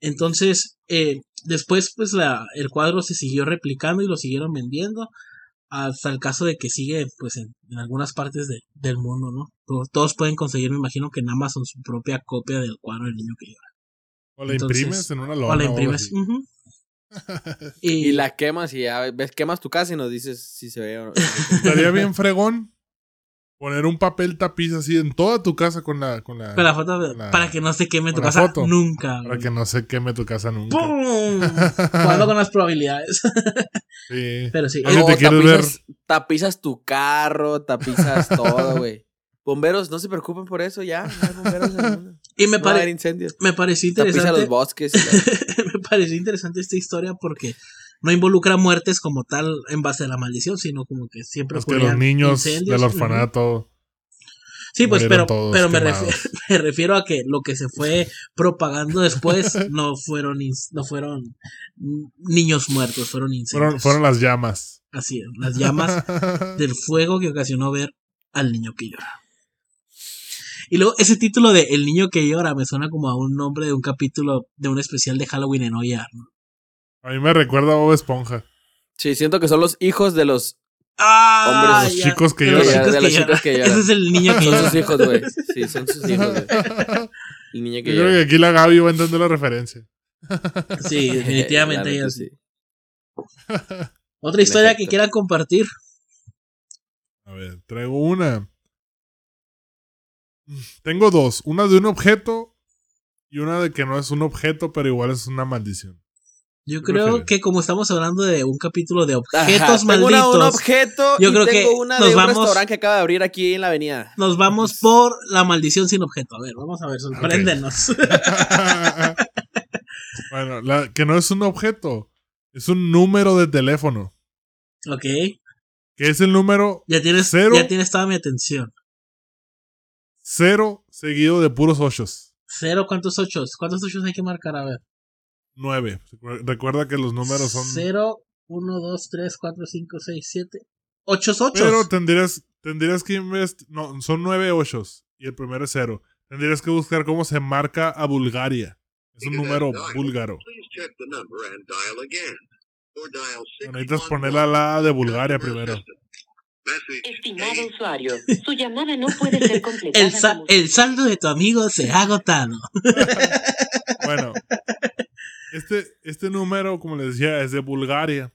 Entonces, eh, después pues la, el cuadro se siguió replicando y lo siguieron vendiendo hasta el caso de que sigue pues en, en algunas partes de- del mundo, ¿no? To- Todos pueden conseguir, me imagino que en Amazon su propia copia del cuadro del niño que llora. O la Entonces, imprimes en una lona. O la imprimes. <laughs> y, Y la quemas y ya ves, quemas tu casa y nos dices si se ve o no. <laughs> Estaría bien fregón poner un papel tapiz así en toda tu casa con la. Con la con la foto la- para que no se queme tu casa foto. nunca. para güey. que no se queme tu casa nunca. ¡Pum! <laughs> Jugando con las probabilidades. Sí. Pero sí, Oye, te tapizas, tu carro, tapizas <laughs> todo, güey. Bomberos, no se preocupen por eso ya. No hay bomberos en el mundo. y me, No pare- incendios. me pareció Tapiza interesante. los bosques. <laughs> me pareció interesante esta historia porque no involucra muertes como tal en base a la maldición, sino como que siempre Es que los niños incendios. del orfanato. Sí, pues, pero, pero me, refiero, <laughs> me refiero a que lo que se fue propagando después <laughs> no fueron no fueron niños muertos, fueron incendios. Fueron, fueron las llamas. Así es, las llamas <laughs> del fuego que ocasionó ver al niño que llora. Y luego ese título de El niño que llora me suena como a un nombre de un capítulo de un especial de Halloween en Oyar, ¿no? A mí me recuerda a Bob Esponja. Sí, siento que son los hijos de los Ah, Hombres, los ya, chicos que de los lloran. chicos De que los lloran. chicos que lloran. Ese es el niño que Son sus hijos, güey. <laughs> Sí, son sus hijos, güey. El niño que Yo creo que aquí la Gaby va a entender la referencia. Sí, <laughs> definitivamente La ella sí. Otra historia que quieran compartir. A ver, traigo una. Tengo dos. Una de un objeto y una de que no es un objeto, pero igual es una maldición. Yo ¿Qué creo que como estamos hablando de un capítulo de Ajá, objetos tengo una- malditos, un objeto Yo y creo que tengo una nos de un vamos- restaurante que acaba de abrir aquí en la avenida. nos vamos por la maldición sin objeto. A ver, vamos a ver, sorpréndenos. <laughs> <laughs> bueno, la que no es un objeto, es un número de teléfono. ok, Que es el número ya tienes, Cero. ya tienes toda mi atención. cero seguido de puros ochos. Cero, ¿cuántos ochos? ¿Cuántos ochos hay que marcar? A ver. Nueve. Recuerda que los números son. Cero, uno, dos, tres, cuatro, cinco, seis, siete. Ochos, ochos. Pero tendrías, tendrías que invest... No, son nueve ochos. Y el primero es cero. Tendrías que buscar cómo se marca a Bulgaria. Es un número búlgaro. Please check the number and dial again. Or dial Necesitas 611 poner la la de Bulgaria primero. Estimado usuario, su llamada no puede ser <laughs> completada. el, sa- el saldo de tu amigo se ha agotado. <laughs> Este, este número, como les decía, es de Bulgaria.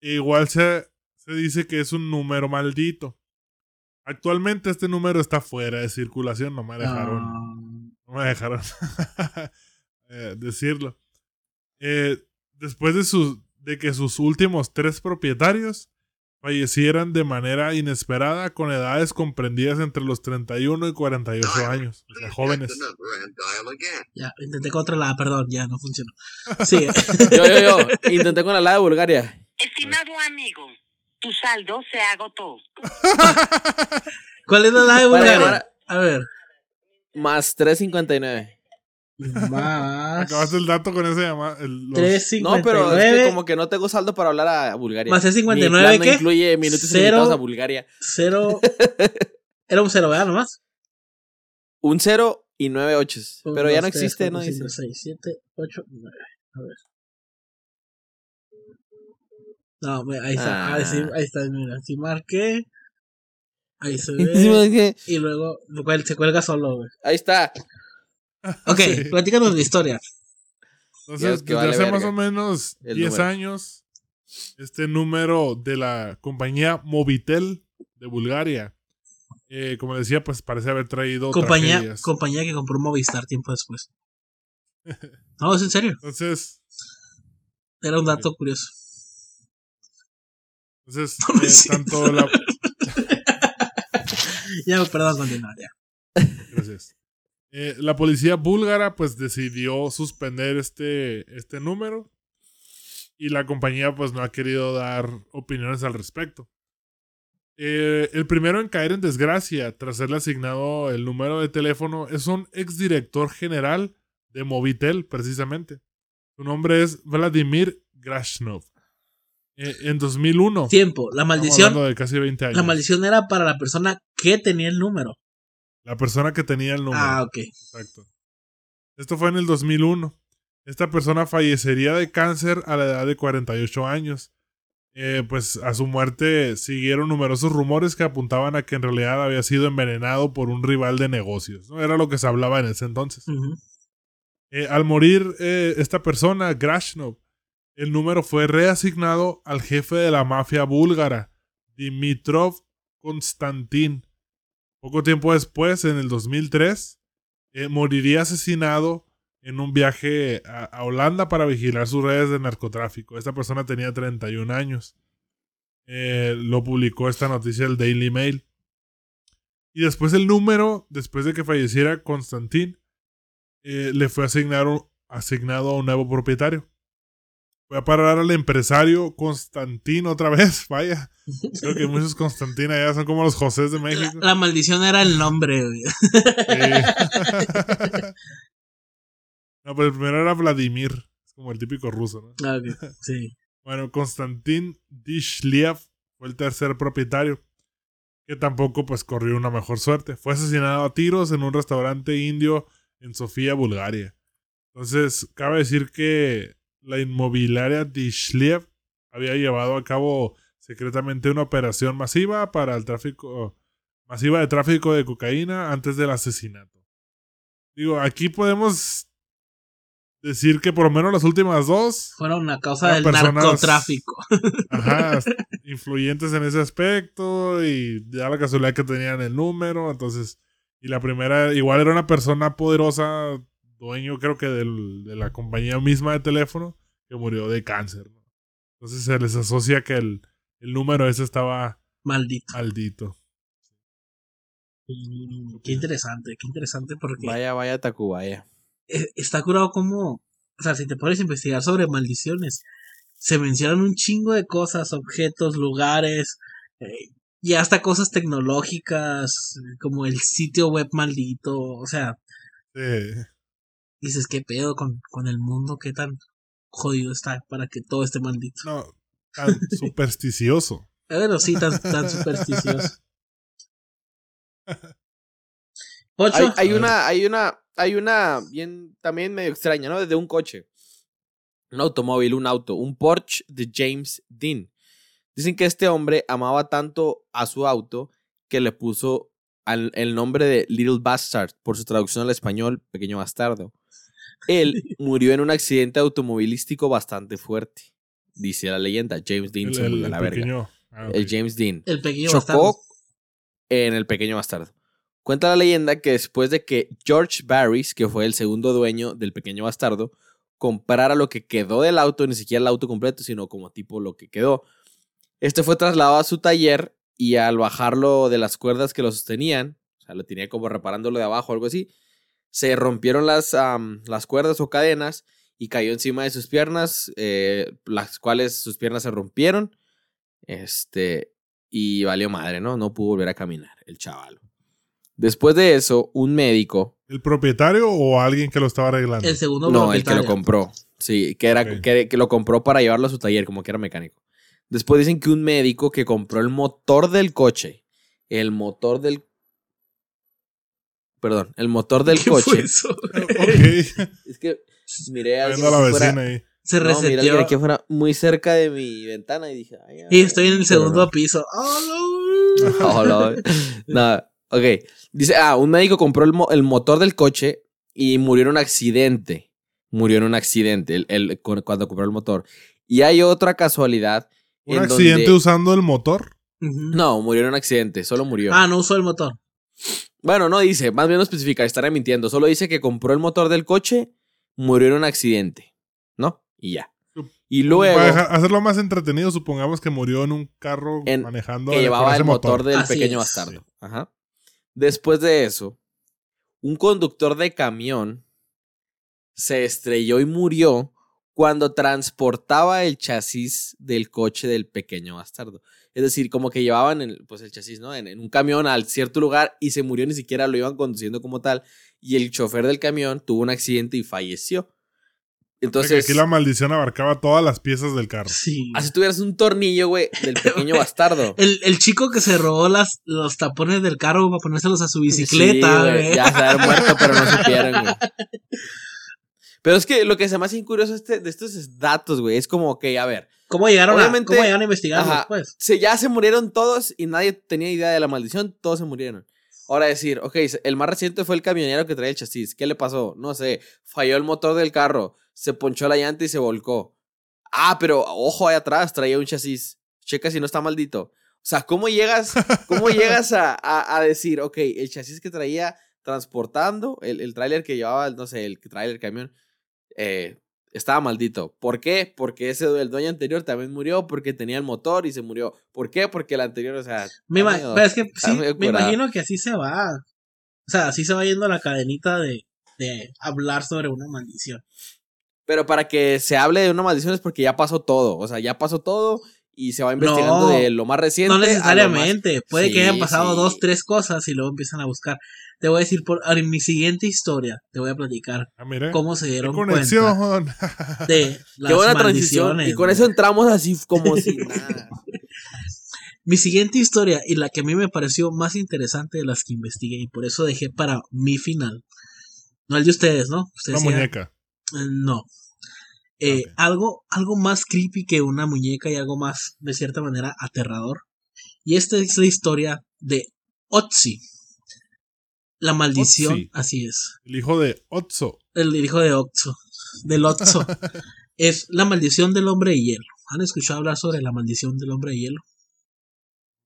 E igual se, se dice que es un número maldito. Actualmente este número está fuera de circulación, no me dejaron, Ah, no me dejaron <laughs> eh, decirlo. Eh, después de, sus, de que sus últimos tres propietarios fallecieran de manera inesperada con edades comprendidas entre los 31 y 48 años, o sea, jóvenes. ya, intenté controlar, perdón, ya no funcionó. Sí, <laughs> Yo, yo, yo. Intenté con la la de Bulgaria. Estimado amigo, tu saldo se agotó. ¿cuál es la de Para Bulgaria? A ver. Más 359. Más. Acabaste el dato con ese llamado. el- los- 359. No, pero es que como que no tengo saldo para hablar a Bulgaria. Más el Mi 59, plan no ¿qué? incluye minutos Cero. a Bulgaria. Cero. <laughs> Era un cero, ¿verdad? Nomás. Un 0 y 9 ochos. Uno, Pero ya dos, no tres, existe, cuatro, ¿no? cinco, Dice. seis, siete, ocho, nueve. A ver. No, ahí está. Ah. Ahí, sí, ahí está, mira. Si marqué. Ahí se <laughs> ve. y luego se cuelga solo, güey. Ahí está. <laughs> Ok, Sí. platícanos la historia. Entonces, desde vale hace verga más o menos el 10 número. años, este número de la compañía Movitel de Bulgaria, eh, como decía, pues parece haber traído Compañía, tragedias. compañía que compró Movistar tiempo después. <laughs> No, es en serio. Entonces, Era un dato curioso. entonces <laughs> No eh, tanto la... Ya, perdón, continuar ya. Gracias. Eh, la policía búlgara pues decidió suspender este, este número y la compañía pues no ha querido dar opiniones al respecto. Eh, el primero en caer en desgracia tras serle asignado el número de teléfono es un exdirector general de Movitel precisamente. Su nombre es Vladimir Grashnov. Eh, en 2001. Tiempo. La maldición. hablando de casi 20 años. La maldición era para la persona que tenía el número. La persona que tenía el número. Ah, ok. Exacto. Esto fue en el 2001. Esta persona fallecería de cáncer a la edad de 48 años. Eh, pues a su muerte siguieron numerosos rumores que apuntaban a que en realidad había sido envenenado por un rival de negocios. ¿no? Era lo que se hablaba en ese entonces. Eh, al morir eh, esta persona, Grashnov, el número fue reasignado al jefe de la mafia búlgara, Dimitrov Konstantin. Poco tiempo después, en el 2003, eh, moriría asesinado en un viaje a, Holanda para vigilar sus redes de narcotráfico. Esta persona tenía 31 años. Eh, lo publicó esta noticia el Daily Mail. Y después el número, después de que falleciera Konstantin, eh, le fue asignar un- asignado a un nuevo propietario. Fue a parar al empresario Constantín otra vez, <laughs> vaya. Creo que muchos Constantín allá son como los Josés de México. la maldición era el nombre, güey. Eh. <laughs> no, pues el primero era Vladimir, es como el típico ruso, ¿no? Ah, Sí. <laughs> Bueno, Konstantin Dishliev fue el tercer propietario, que tampoco pues corrió una mejor suerte. Fue asesinado a tiros en un restaurante indio en Sofía, Bulgaria. Entonces, cabe decir que la inmobiliaria Dishliev había llevado a cabo secretamente una operación masiva para el tráfico masiva de tráfico de cocaína antes del asesinato. Digo, aquí podemos decir que por lo menos las últimas dos Fueron a causa del narcotráfico. <laughs> ajá, influyentes en ese aspecto y da la casualidad que tenían el número, entonces y la primera igual era una persona poderosa, dueño creo que del- de la compañía misma de teléfono que murió de cáncer. ¿no? Entonces se les asocia que el, el número ese estaba Maldito. maldito. Mm, Qué interesante, qué interesante porque Vaya, vaya, Tacubaya. eh, está curado como, o sea, si te pones a investigar sobre maldiciones, se mencionan un chingo de cosas, objetos, lugares, eh, y hasta cosas tecnológicas, como el sitio web maldito, o sea, Sí. Dices, ¿qué pedo con, con el mundo? ¿Qué tan jodido está para que todo esté maldito? no, tan <laughs> supersticioso. Pero sí, tan, tan supersticioso. <laughs> Ocho. Hay, hay una, hay una, hay una bien también medio extraña, ¿no? Desde un coche. Un automóvil, un auto, un Porsche de James Dean. Dicen que este hombre amaba tanto a su auto que le puso al- el nombre de Little Bastard por su traducción al español, pequeño bastardo. Él murió en un accidente automovilístico bastante fuerte. Dice la leyenda, James Dean El, se el- murió a la verga. pequeño. ah. El James Dean el pequeño bastardo. chocó en el pequeño bastardo. Cuenta la leyenda que después de que George Barris, que fue el segundo dueño del pequeño bastardo, comprara lo que quedó del auto, ni siquiera el auto completo, sino como tipo lo que quedó, este fue trasladado a su taller y al bajarlo de las cuerdas que lo sostenían, o sea, lo tenía como reparándolo de abajo o algo así, se rompieron las, las cuerdas o cadenas y cayó encima de sus piernas, eh, las cuales sus piernas se rompieron. Este, y valió madre, ¿no? No pudo volver a caminar el chaval. Después de eso, un médico, ¿El propietario o alguien que lo estaba arreglando? El segundo no, el que lo compró, sí, que, era, que, que lo compró para llevarlo a su taller, como que era mecánico. Después dicen que un médico que compró el motor del coche, el motor del... Perdón, el motor del ¿Qué fue coche. eso? ok. Es que miré a alguien Viendo a la fuera- vecina ahí. Se No, miré aquí fuera muy cerca de mi ventana y dije, ay, y estoy en el segundo no. piso. ¡Oh, no! Oh, no. No, ok. Dice, ah, un médico compró el, mo- el motor del coche y murió en un accidente. Murió en un accidente el- el- cu- cuando compró el motor. Y hay otra casualidad. ¿Un en accidente donde- usando el motor? No, murió en un accidente, solo murió. Ah, no usó el motor. Bueno, no dice, más bien no especifica, estaré mintiendo. Solo dice que compró el motor del coche, murió en un accidente. ¿No? Y ya. Y luego Para dejar- hacerlo más entretenido, supongamos que murió en un carro En- manejando que llevaba el motor, del Así pequeño es. bastardo. Ajá. Después de eso, un conductor de camión se estrelló y murió cuando transportaba el chasis del coche del pequeño bastardo. Es decir, como que llevaban el, pues el chasis, ¿no? En, en un camión al cierto lugar y se murió, ni siquiera lo iban conduciendo como tal. Y el chofer del camión tuvo un accidente y falleció. Entonces, aquí la maldición abarcaba todas las piezas del carro. Sí. así tuvieras un tornillo, güey, del <laughs> pequeño bastardo. El, el chico que se robó las, los tapones del carro para ponérselos a su bicicleta, Sí, güey. Ya se muerto, pero no supieron, güey. <laughs> Pero es que lo que se me hace curioso este, de estos datos, güey, es como que, a ver, ¿Cómo llegaron, Obviamente- a, ¿Cómo llegaron a investigarlo Ajá. después? se, ya se murieron todos y nadie tenía idea de la maldición, todos se murieron. Ahora decir, ok, el más reciente fue el camionero que traía el chasis. ¿Qué le pasó? No sé, falló el motor del carro, se ponchó la llanta y se volcó. Ah, pero ojo ahí atrás, traía un chasis. Checa si no está maldito. O sea, ¿cómo llegas, cómo <laughs> llegas a, a- a decir, ok, el chasis que traía transportando, el, el tráiler que llevaba, no sé, el tráiler, camión, eh, estaba maldito. ¿Por qué? Porque ese el dueño anterior también murió porque tenía el motor y se murió. ¿Por qué? Porque el anterior, o sea. Me, ima- medio- es que sí, me imagino que así se va. O sea, así se va yendo la cadenita de, de hablar sobre una maldición. Pero para que se hable de una maldición es porque ya pasó todo. O sea, ya pasó todo y se va investigando No, de lo más reciente. No más- necesariamente. Puede Sí, que hayan pasado sí. dos, tres cosas y luego empiezan a buscar. Te voy a decir, por, en mi siguiente historia, te voy a platicar Ah, cómo se ¡Qué dieron cuenta conexión! <laughs> de las Qué buena transición. maldiciones. Y con eso entramos así como <laughs> si nada. Mi siguiente historia y la que a mí me pareció más interesante de las que investigué y por eso dejé para mi final. No el de ustedes, ¿no? Ustedes Una muñeca. Eh, No. Eh, algo, algo más creepy que una muñeca y algo más, de cierta manera, aterrador. Y esta es la historia de Otzi. La maldición, Otzi. así es. El hijo de Otso. El hijo de Oxo, del Otso. <laughs> es la maldición del hombre de hielo. ¿Han escuchado hablar sobre la maldición del hombre de hielo?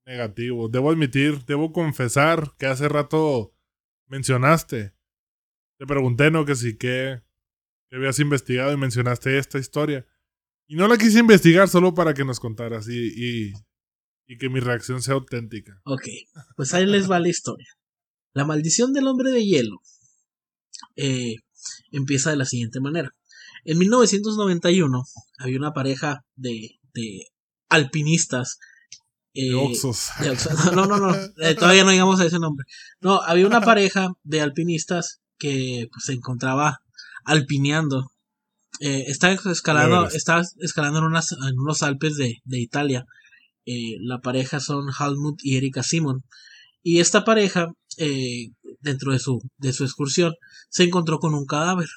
Negativo. Debo admitir, debo confesar que hace rato mencionaste. Te pregunté, ¿no? Que si que, que habías investigado y mencionaste esta historia. Y no la quise investigar solo para que nos contaras y, y, y que mi reacción sea auténtica. Ok, pues ahí les va la historia. La maldición del hombre de hielo eh, empieza de la siguiente manera. En 1991 había una pareja de, de alpinistas. eh, De Oxos. de No, no, no, eh, todavía no llegamos a ese nombre. No, había una <laughs> pareja de alpinistas que pues, se encontraba alpineando. Estaba escalando, estaba escalando en, unas, en unos Alpes de, de Italia. La pareja son Helmut y Erika Simon. Y esta pareja, eh, dentro de su, de su excursión, se encontró con un cadáver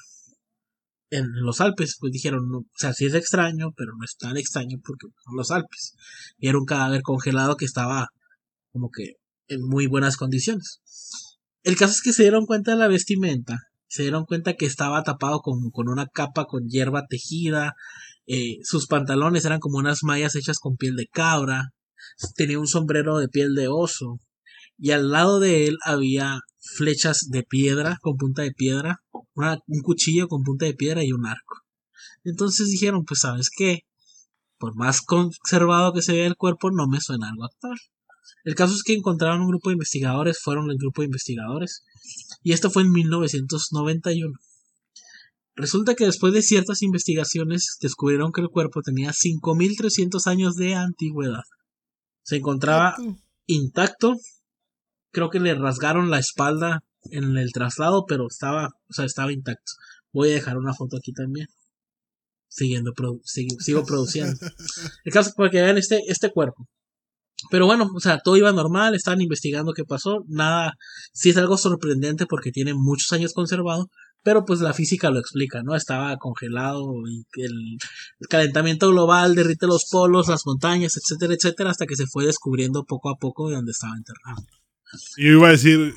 en los Alpes. Pues dijeron, o sea, sí es extraño, pero no es tan extraño porque son los Alpes. Y era un cadáver congelado que estaba como que en muy buenas condiciones. El caso es que se dieron cuenta de la vestimenta, se dieron cuenta que estaba tapado con, con una capa con hierba tejida, eh, sus pantalones eran como unas mallas hechas con piel de cabra, tenía un sombrero de piel de oso, y al lado de él había flechas de piedra con punta de piedra, una- un cuchillo con punta de piedra y un arco. Entonces dijeron, pues sabes qué, por más conservado que se vea el cuerpo, no me suena algo actual. El caso es que encontraron un grupo de investigadores, fueron el grupo de investigadores, y esto fue en 1991. Resulta que después de ciertas investigaciones descubrieron que el cuerpo tenía 5.300 años de antigüedad. Se encontraba intacto. Creo que le rasgaron la espalda en el traslado, pero estaba, o sea, estaba intacto. Voy a dejar una foto aquí también. Siguiendo, produ- sigo, sigo produciendo. <laughs> El caso es para que vean este, este cuerpo. Pero bueno, o sea, todo iba normal, estaban investigando qué pasó, nada, sí es algo sorprendente porque tiene muchos años conservado, pero pues la física lo explica, ¿no? Estaba congelado y el, el calentamiento global derrite los polos, las montañas, etcétera, etcétera, hasta que se fue descubriendo poco a poco de dónde estaba enterrado. Yo iba a decir,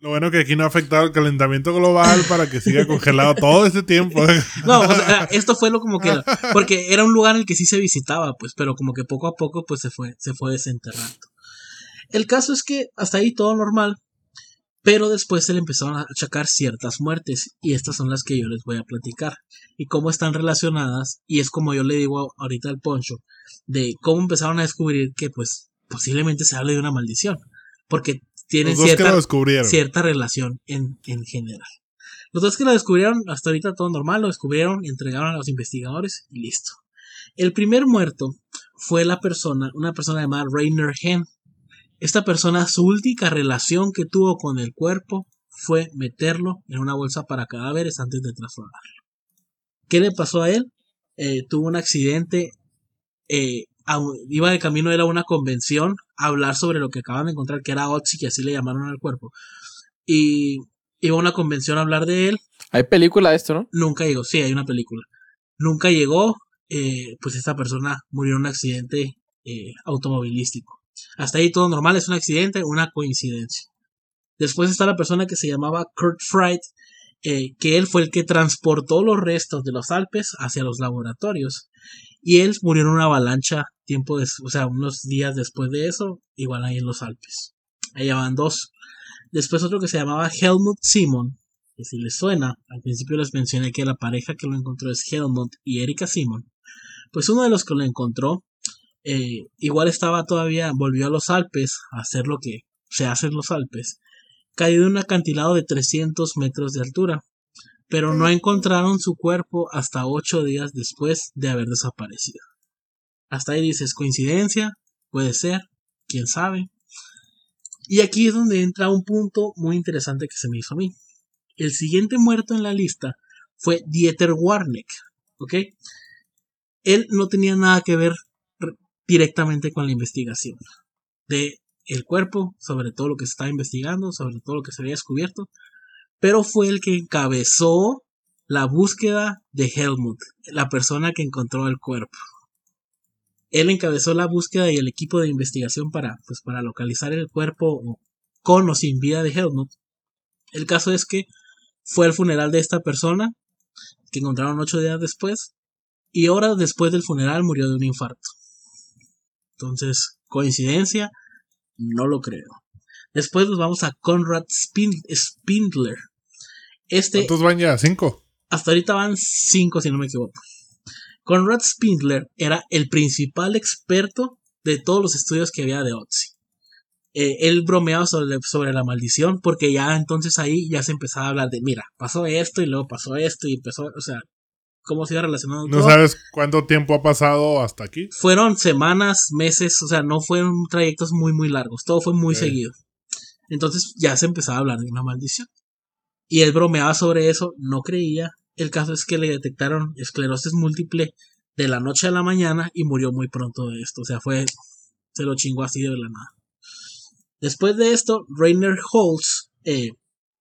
lo bueno que aquí no ha afectado el calentamiento global para que siga congelado todo este tiempo. <laughs> No, o sea, esto fue lo como que, porque era un lugar en el que sí se visitaba, pues, pero como que poco a poco pues se fue, se fue desenterrando. El caso es que hasta ahí todo normal, pero después se le empezaron a achacar ciertas muertes y estas son las que yo les voy a platicar y cómo están relacionadas y es como yo le digo ahorita al Poncho de cómo empezaron a descubrir que pues posiblemente se hable de una maldición porque tienen Los dos que cierta lo descubrieron. cierta relación en, en general. Los dos que lo descubrieron, hasta ahorita todo normal, lo descubrieron, entregaron a los investigadores y listo. El primer muerto fue la persona, una persona llamada Rainer Hen. Esta persona, su única relación que tuvo con el cuerpo fue meterlo en una bolsa para cadáveres antes de trasladarlo. ¿Qué le pasó a él? Eh, tuvo un accidente, eh, a- iba de camino él a una convención a hablar sobre lo que acaban de encontrar, que era Otzi, que así le llamaron al cuerpo. Y iba a una convención a hablar de él, Hay película de esto, ¿no? nunca llegó, sí, hay una película. Nunca llegó, eh, pues esta persona murió en un accidente eh, automovilístico. Hasta ahí todo normal, es un accidente, una coincidencia. Después está la persona que se llamaba Kurt Fried, eh, que él fue el que transportó los restos de los Alpes hacia los laboratorios. Y él murió en una avalancha tiempo, des- o sea, unos días después de eso, igual ahí en los Alpes. Ahí van dos. Después otro que se llamaba Helmut Simon, que si les suena, al principio les mencioné que la pareja que lo encontró es Helmut y Erika Simon. Pues uno de los que lo encontró, eh, igual estaba todavía, volvió a los Alpes a hacer lo que se hace en los Alpes, cayó de un acantilado de 300 metros de altura, pero no encontraron su cuerpo hasta ocho días después de haber desaparecido. Hasta ahí dices, coincidencia, puede ser, quién sabe. Y aquí es donde entra un punto muy interesante que se me hizo a mí. El siguiente muerto en la lista fue Dieter Warneck, ¿ok? Él no tenía nada que ver directamente con la investigación de el cuerpo, sobre todo lo que se estaba investigando, sobre todo lo que se había descubierto, pero fue el que encabezó la búsqueda de Helmut, la persona que encontró el cuerpo. Él encabezó la búsqueda y el equipo de investigación para, pues, para localizar el cuerpo con o sin vida de Helmut. El caso es que fue el funeral de esta persona, que encontraron ocho días después, y horas después del funeral murió de un infarto. Entonces, ¿coincidencia? No lo creo. Después nos vamos a Conrad Spin- Spindler. Este, ¿Cuántos van ya? ¿Cinco? hasta ahorita van cinco, si no me equivoco. Conrad Spindler era el principal experto de todos los estudios que había de Otzi. Eh, él bromeaba sobre, sobre la maldición porque ya entonces ahí ya se empezaba a hablar de, mira, pasó esto y luego pasó esto y empezó, o sea, cómo se iba relacionando ¿No todo. sabes cuánto tiempo ha pasado hasta aquí? Fueron semanas, meses, o sea, no fueron trayectos muy, muy largos, todo fue muy seguido. Entonces ya se empezaba a hablar de una maldición. Y él bromeaba sobre eso, no creía. El caso es que le detectaron esclerosis múltiple de la noche a la mañana y murió muy pronto de esto. O sea, fue, se lo chingó así de la nada. Después de esto, Rainer Holz eh,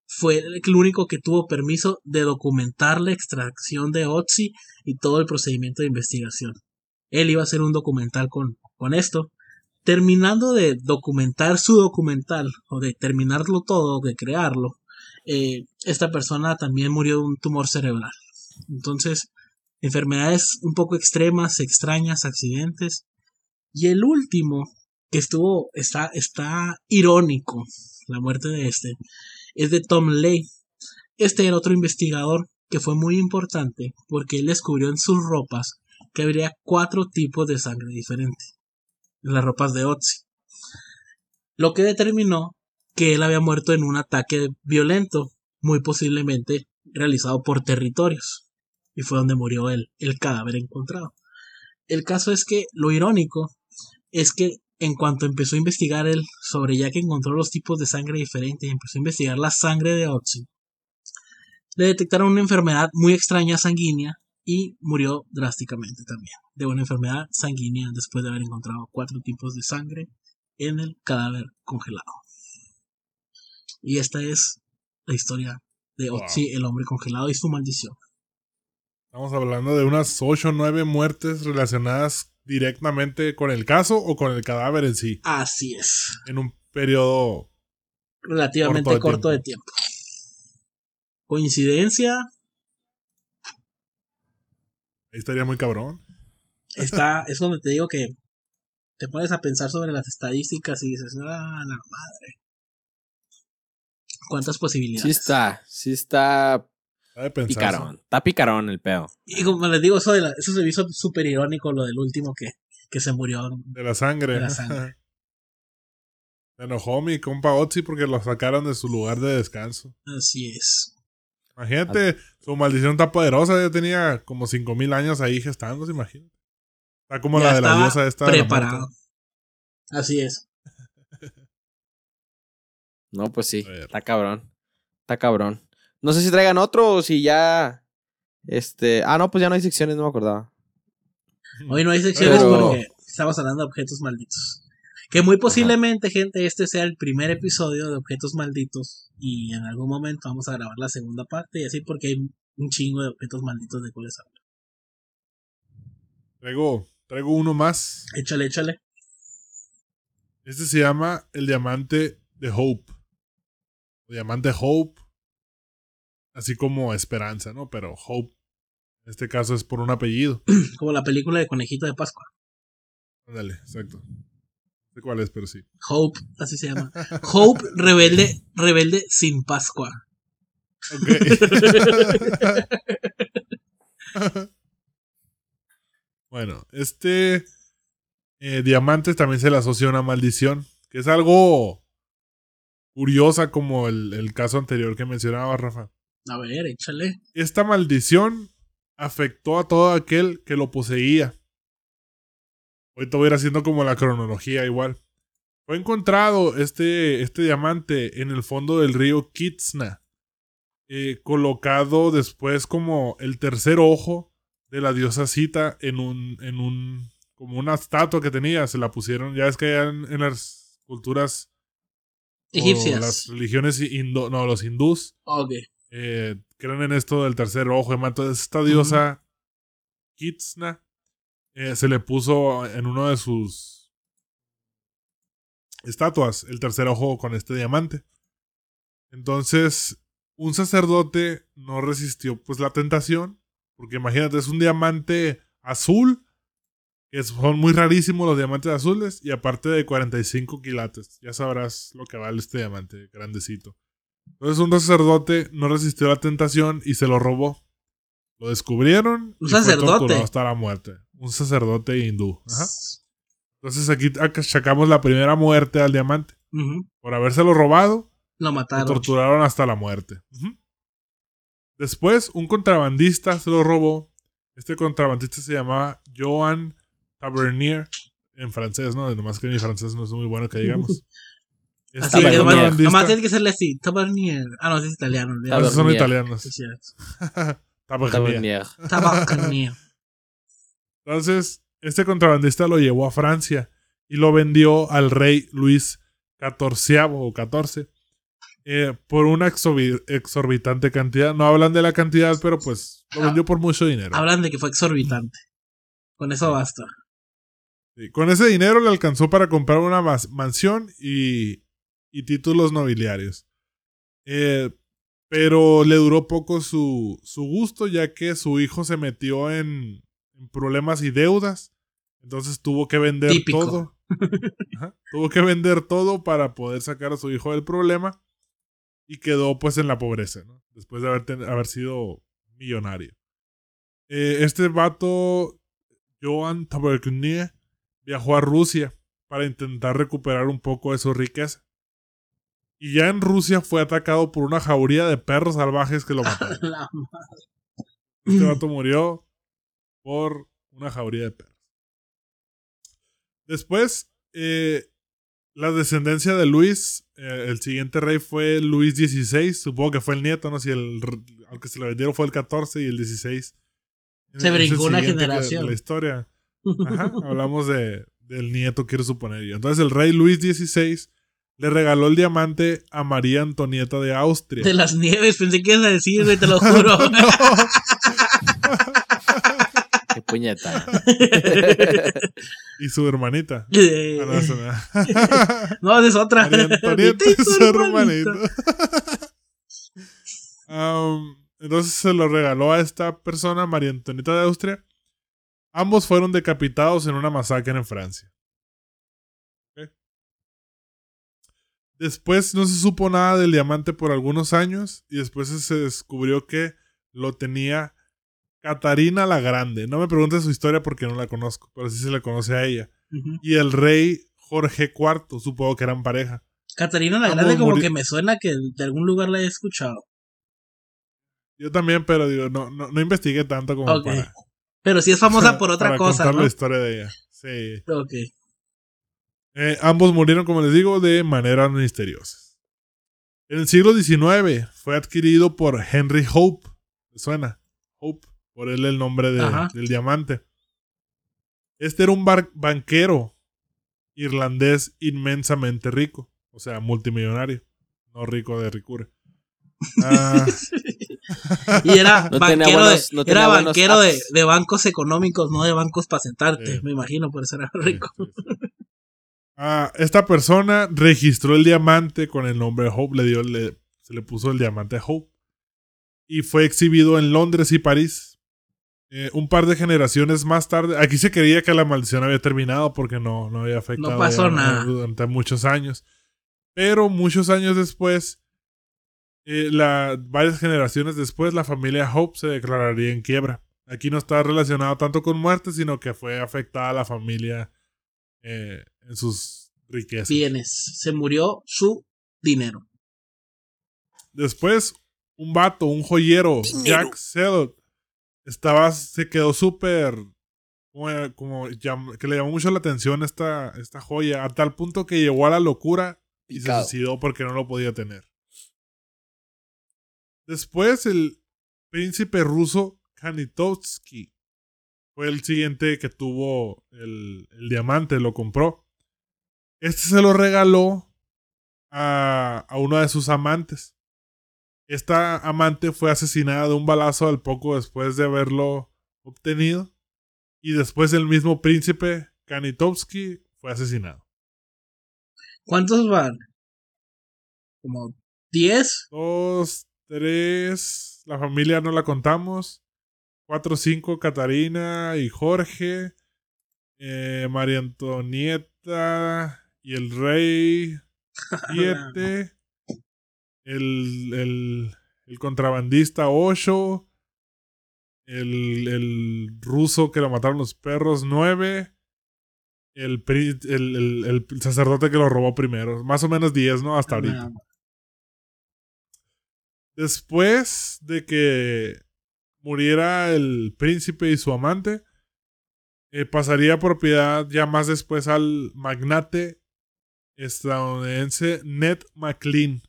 fue el único que tuvo permiso de documentar la extracción de Otzi y todo el procedimiento de investigación. Él iba a hacer un documental con, con esto. Terminando de documentar su documental, o de terminarlo todo, de crearlo, eh, esta persona también murió de un tumor cerebral. Entonces, enfermedades un poco extremas, extrañas, accidentes. Y el último, que estuvo, está, está irónico, la muerte de este, es de Tom Lay. Este era otro investigador que fue muy importante porque él descubrió en sus ropas que habría cuatro tipos de sangre diferentes en las ropas de Otzi. Lo que determinó que él había muerto en un ataque violento, muy posiblemente realizado por territorios. Y fue donde murió él, el cadáver encontrado. El caso es que lo irónico es que en cuanto empezó a investigar él sobre ya que encontró los tipos de sangre diferentes y empezó a investigar la sangre de Otzi, le detectaron una enfermedad muy extraña sanguínea y murió drásticamente también de una enfermedad sanguínea después de haber encontrado cuatro tipos de sangre en el cadáver congelado. Y esta es la historia de Wow. Otzi, el hombre congelado y su maldición. Estamos hablando de unas 8 o 9 muertes relacionadas directamente con el caso o con el cadáver en sí, Así es, en un periodo... relativamente Corto de corto de tiempo. Coincidencia, Ahí estaría muy cabrón. está, <laughs> es donde te digo que te pones a pensar sobre las estadísticas y dices, ah, la madre. ¿Cuántas Sí posibilidades? está, sí está de pensarse. picarón. Está picarón el pedo. Y como les digo, eso, de la- eso se me hizo súper irónico, lo del último que, que se murió. De la sangre. De la sangre. <laughs> Se enojó mi compa Otzi porque lo sacaron de su lugar de descanso. Así es. Imagínate, su maldición está poderosa. Ya tenía como 5000 años ahí gestándose, imagínate. Está como Ya la de la diosa esta. de la preparado. Así es. No, pues sí, está cabrón. Está cabrón. No sé si traigan otro o si ya. Este. Ah, no, pues ya no hay secciones, no me acordaba. <laughs> Hoy no hay secciones Pero- porque estamos hablando de objetos malditos. Que muy posiblemente, gente, este sea el primer episodio de objetos malditos. Y en algún momento vamos a grabar la segunda parte y así porque hay un chingo de objetos malditos de cuáles hablar. Traigo, traigo uno más. Échale, échale. Este se llama el diamante de Hope. O diamante Hope. Así como esperanza, ¿no? Pero Hope. En este caso es por un apellido. <clears throat> Como la película de Conejito de Pascua. Ándale, exacto. No sé cuál es, pero sí. Hope, así se llama. Hope rebelde, rebelde sin Pascua. Ok. <laughs> bueno, este eh, diamante también se le asocia a una maldición, que es algo curiosa como el, el caso anterior que mencionaba Rafa. A ver, échale. Esta maldición afectó a todo aquel que lo poseía. Ahorita voy a ir haciendo como la cronología igual. Fue encontrado este, este diamante en el fondo del río Kitsna, eh, colocado después como el tercer ojo de la diosa Sita en un, en un, como una estatua que tenía, se la pusieron, ya es que allá en, en las culturas, Egipcias. las religiones hindú, no, los hindús, Ok. eh, creen en esto del tercer ojo, demás. Entonces, esta diosa Kitsna eh, se le puso en uno de sus estatuas el tercer ojo con este diamante. Entonces, un sacerdote no resistió pues la tentación, porque imagínate, es un diamante azul, que son muy rarísimos los diamantes azules, y aparte de 45 quilates. Ya sabrás lo que vale este diamante, grandecito. Entonces un sacerdote no resistió la tentación y se lo robó. Lo descubrieron. Un y fue sacerdote. torturado hasta la muerte. Un sacerdote hindú. Ajá. Entonces aquí achacamos la primera muerte al diamante. Ujú. Por habérselo robado, Lo lo mataron. torturaron hasta la muerte. Después, un contrabandista se lo robó. Este contrabandista se llamaba Joan Tavernier. En francés, ¿no? Nomás que mi francés no es muy bueno que digamos. <laughs> Así que nomás, tiene que serle así. Tabernier. Ah, no, es italiano. Esos son Tabernier. italianos. <laughs> Tavernier. Tabernier. Tabernier. Entonces, este contrabandista lo llevó a Francia y lo vendió al rey Luis XIV o XIV eh, por una exorbi- exorbitante cantidad. No hablan de la cantidad, pero pues lo vendió por mucho dinero. Hablan de que fue exorbitante. Con eso basta. Sí, Con ese dinero le alcanzó para comprar una mansión y, y títulos nobiliarios. Eh, pero le duró poco su, su gusto, ya que su hijo se metió en, en problemas y deudas. Entonces tuvo que vender Típico. todo. <laughs> Ajá, tuvo que vender todo para poder sacar a su hijo del problema. Y quedó pues en la pobreza, ¿no? Después de haber, ten- haber sido millonario. Eh, este vato, Joan Tabernier, viajó a Rusia para intentar recuperar un poco de su riqueza. Y ya en Rusia fue atacado por una jauría de perros salvajes que lo <laughs> mataron. Este vato murió por una jauría de perros. Después, eh, la descendencia de Luis, eh, el siguiente rey fue Luis XVI, supongo que fue el nieto, no sé si el, aunque se lo vendieron fue el 14 y el 16. Se brincó una generación. de la historia. Ajá, <laughs> hablamos de, del nieto, quiero suponer yo. Entonces el rey Luis XVI le regaló el diamante a María Antonieta de Austria. De las nieves, pensé que ibas a decir, güey, te lo <laughs> juro. <laughs> Qué puñeta. y su hermanita. Eh, Ah, no, es otra. María Antonieta Vete y y su. Am, entonces se lo regaló a esta persona, María Antonieta de Austria. Ambos fueron decapitados en una masacre en Francia. Después no se supo nada del diamante por algunos años y después se descubrió que lo tenía Catarina la Grande. No me preguntes su historia porque no la conozco, pero sí se le conoce a ella. Y el rey Jorge IV, supongo que eran pareja. Catarina la Ambos Grande como que me suena que de algún lugar la he escuchado. Yo también, pero digo, no, no, no investigué tanto como para, Pero sí es famosa <laughs> por otra para cosa, contar ¿no? la historia de ella. Sí. Ok. Eh, ambos murieron, como les digo, de maneras misteriosas. En el siglo XIX fue adquirido por Henry Hope. ¿Me suena? Hope. Por él el nombre de- del diamante. Este era un bar- banquero irlandés inmensamente rico. O sea, multimillonario. No rico de ricura. Ah, <laughs> Y era No banquero, buenos- de, no tenía era buenos banquero de, apps. de bancos económicos, no de bancos para sentarte. Sí. Me imagino, por eso era rico. sí, sí. Ah, esta persona registró el diamante con el nombre de Hope, le dio, le- se le puso el diamante Hope. Y fue exhibido en Londres y París. Eh, un par de generaciones más tarde, aquí se creía que la maldición había terminado porque no, no había afectado No pasó ya nada. durante muchos años. Pero muchos años después, eh, la, varias generaciones después, la familia Hope se declararía en quiebra. Aquí no está relacionado tanto con muerte, sino que fue afectada la familia eh, en sus riquezas. Bienes. Se murió su dinero. Después, un vato, un joyero, Jack Sellot, estaba, se quedó súper, como, como llam- que le llamó mucho la atención esta, esta joya, a tal punto que llegó a la locura y Picado. se suicidó porque no lo podía tener. Después, el príncipe ruso Kanitovsky fue el siguiente que tuvo el, el diamante, lo compró. Este se lo regaló a, a uno de sus amantes. esta amante fue asesinada de un balazo al poco después de haberlo obtenido. Y después el mismo príncipe Kanitovsky fue asesinado. ¿Cuántos van? ¿Como 10? Dos, tres. La familia no la contamos. Cuatro, cinco, Catarina y Jorge. eh, María Antonieta y el rey. <laughs> Siete. el, el, el contrabandista Ocho. El, el ruso que lo mataron los perros. Nueve. El, el, el- el sacerdote que lo robó primero. Más o menos diez, ¿no? Hasta ahorita. Después de que muriera el príncipe y su amante, eh, pasaría propiedad ya más después al magnate estadounidense Ned McLean.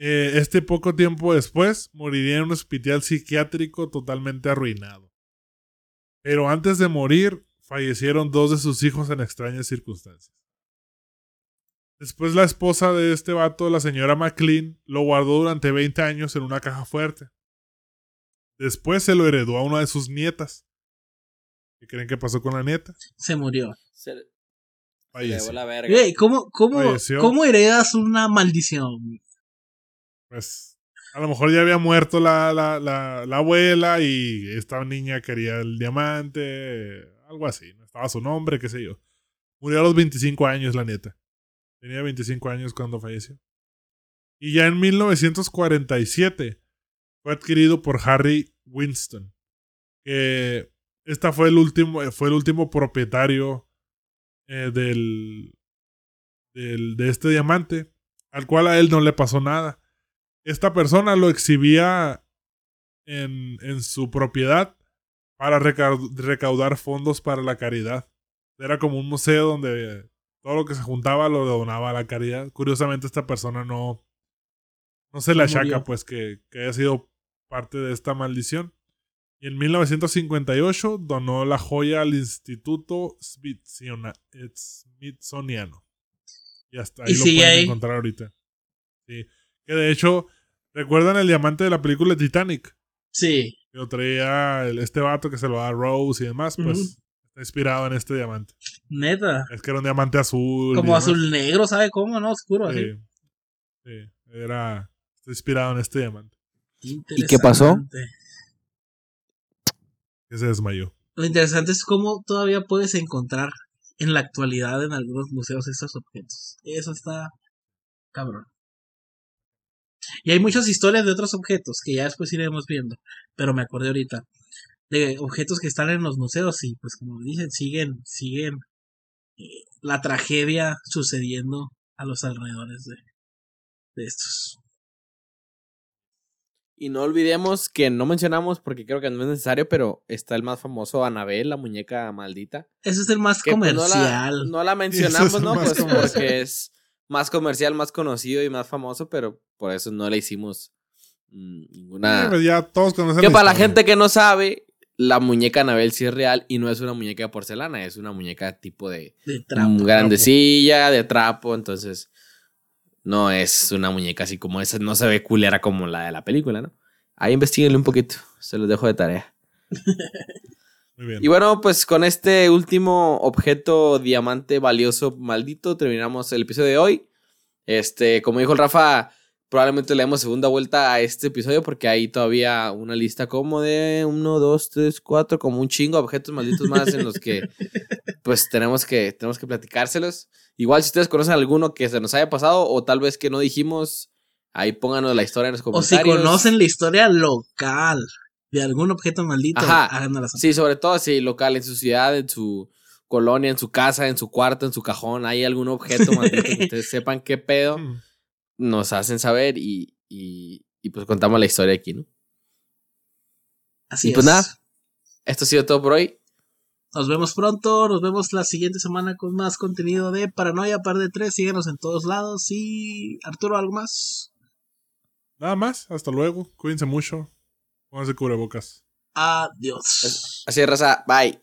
Eh, este poco tiempo después moriría en un hospital psiquiátrico totalmente arruinado. Pero antes de morir, fallecieron dos de sus hijos en extrañas circunstancias. Después la esposa de este vato, la señora McLean, lo guardó durante 20 años en una caja fuerte. Después se lo heredó a una de sus nietas. ¿Qué creen que pasó con la nieta? Se murió. Se le llevó Falleció. la verga. Güey, ¿cómo, cómo, Falleció. ¿cómo heredas una maldición? Pues a lo mejor ya había muerto la, la, la, la abuela y esta niña quería el diamante, algo así. ¿no? Estaba su nombre, qué sé yo. Murió a los 25 años la nieta. Tenía 25 años cuando falleció. Y ya en 1947 fue adquirido por Harry Winston. Que esta fue el último, fue el último propietario eh, del, del, de este diamante, al cual a él no le pasó nada. Esta persona lo exhibía en, en su propiedad para recau- recaudar fondos para la caridad. Era como un museo donde todo lo que se juntaba lo donaba a la caridad. Curiosamente, esta persona no, no se le achaca, pues, que, que haya sido parte de esta maldición. Y en 1958 donó la joya al Instituto Smithsonian- Smithsoniano. Y hasta ahí ¿Y lo pueden ahí? encontrar ahorita. Sí. Que de hecho, ¿recuerdan el diamante de la película Titanic? Sí. Que lo traía este vato que se lo da a Rose y demás. Pues. Está inspirado en este diamante. Neta. Es que era un diamante azul. Como demás. azul negro, ¿sabe cómo? No, oscuro, así. Sí. Sí. Era. Está inspirado en este diamante. ¿Y qué pasó? Que se desmayó. Lo interesante es cómo todavía puedes encontrar en la actualidad en algunos museos estos objetos. Eso está cabrón. Y hay muchas historias de otros objetos que ya después iremos viendo. Pero me acordé ahorita de objetos que están en los museos y pues como dicen, siguen, siguen eh, la tragedia sucediendo a los alrededores de, de estos. Y no olvidemos que no mencionamos, porque creo que no es necesario, pero está el más famoso Anabel, la muñeca maldita. Ese es el más que, pues, comercial. no, la, <laughs> no la mencionamos, es ¿no? Pues comercial. porque es más comercial, más conocido y más famoso, pero por eso no le hicimos mm, ninguna... Ya todos conocen Que para la gente que no sabe, la muñeca Anabel sí es real y no es una muñeca de porcelana, es una muñeca tipo de de trapo. grandecilla, de trapo, entonces no es una muñeca así como esa, no se ve culera como la de la película, ¿no? Ahí investiguenle un poquito, se los dejo de tarea. <laughs> Muy bien. Y bueno, pues con este último objeto diamante valioso maldito terminamos el episodio de hoy. Este, como dijo el Rafa, probablemente le demos segunda vuelta a este episodio porque hay todavía una lista como de uno, dos, tres, cuatro, como un chingo de objetos malditos más en los que <laughs> pues tenemos que, tenemos que platicárselos. Igual si ustedes conocen alguno que se nos haya pasado o tal vez que no dijimos, ahí pónganos la historia en los O si comentarios. conocen la historia local de algún objeto maldito, Ajá. Sí, sobre todo si local, en su ciudad, en su colonia, en su casa, en su cuarto, en su cajón, hay algún objeto maldito que <laughs> ustedes sepan qué pedo, Mm. Nos hacen saber y, y, y pues contamos la historia aquí, ¿no? Así y pues es. nada. Esto ha sido todo por hoy. Nos vemos pronto, nos vemos la siguiente semana con más contenido de Paranoia Par de Tres. Síguenos en todos lados. Y Arturo, ¿algo más? Nada más. Hasta luego. Cuídense mucho. Pónganse cubrebocas. Adiós. Así de raza, bye.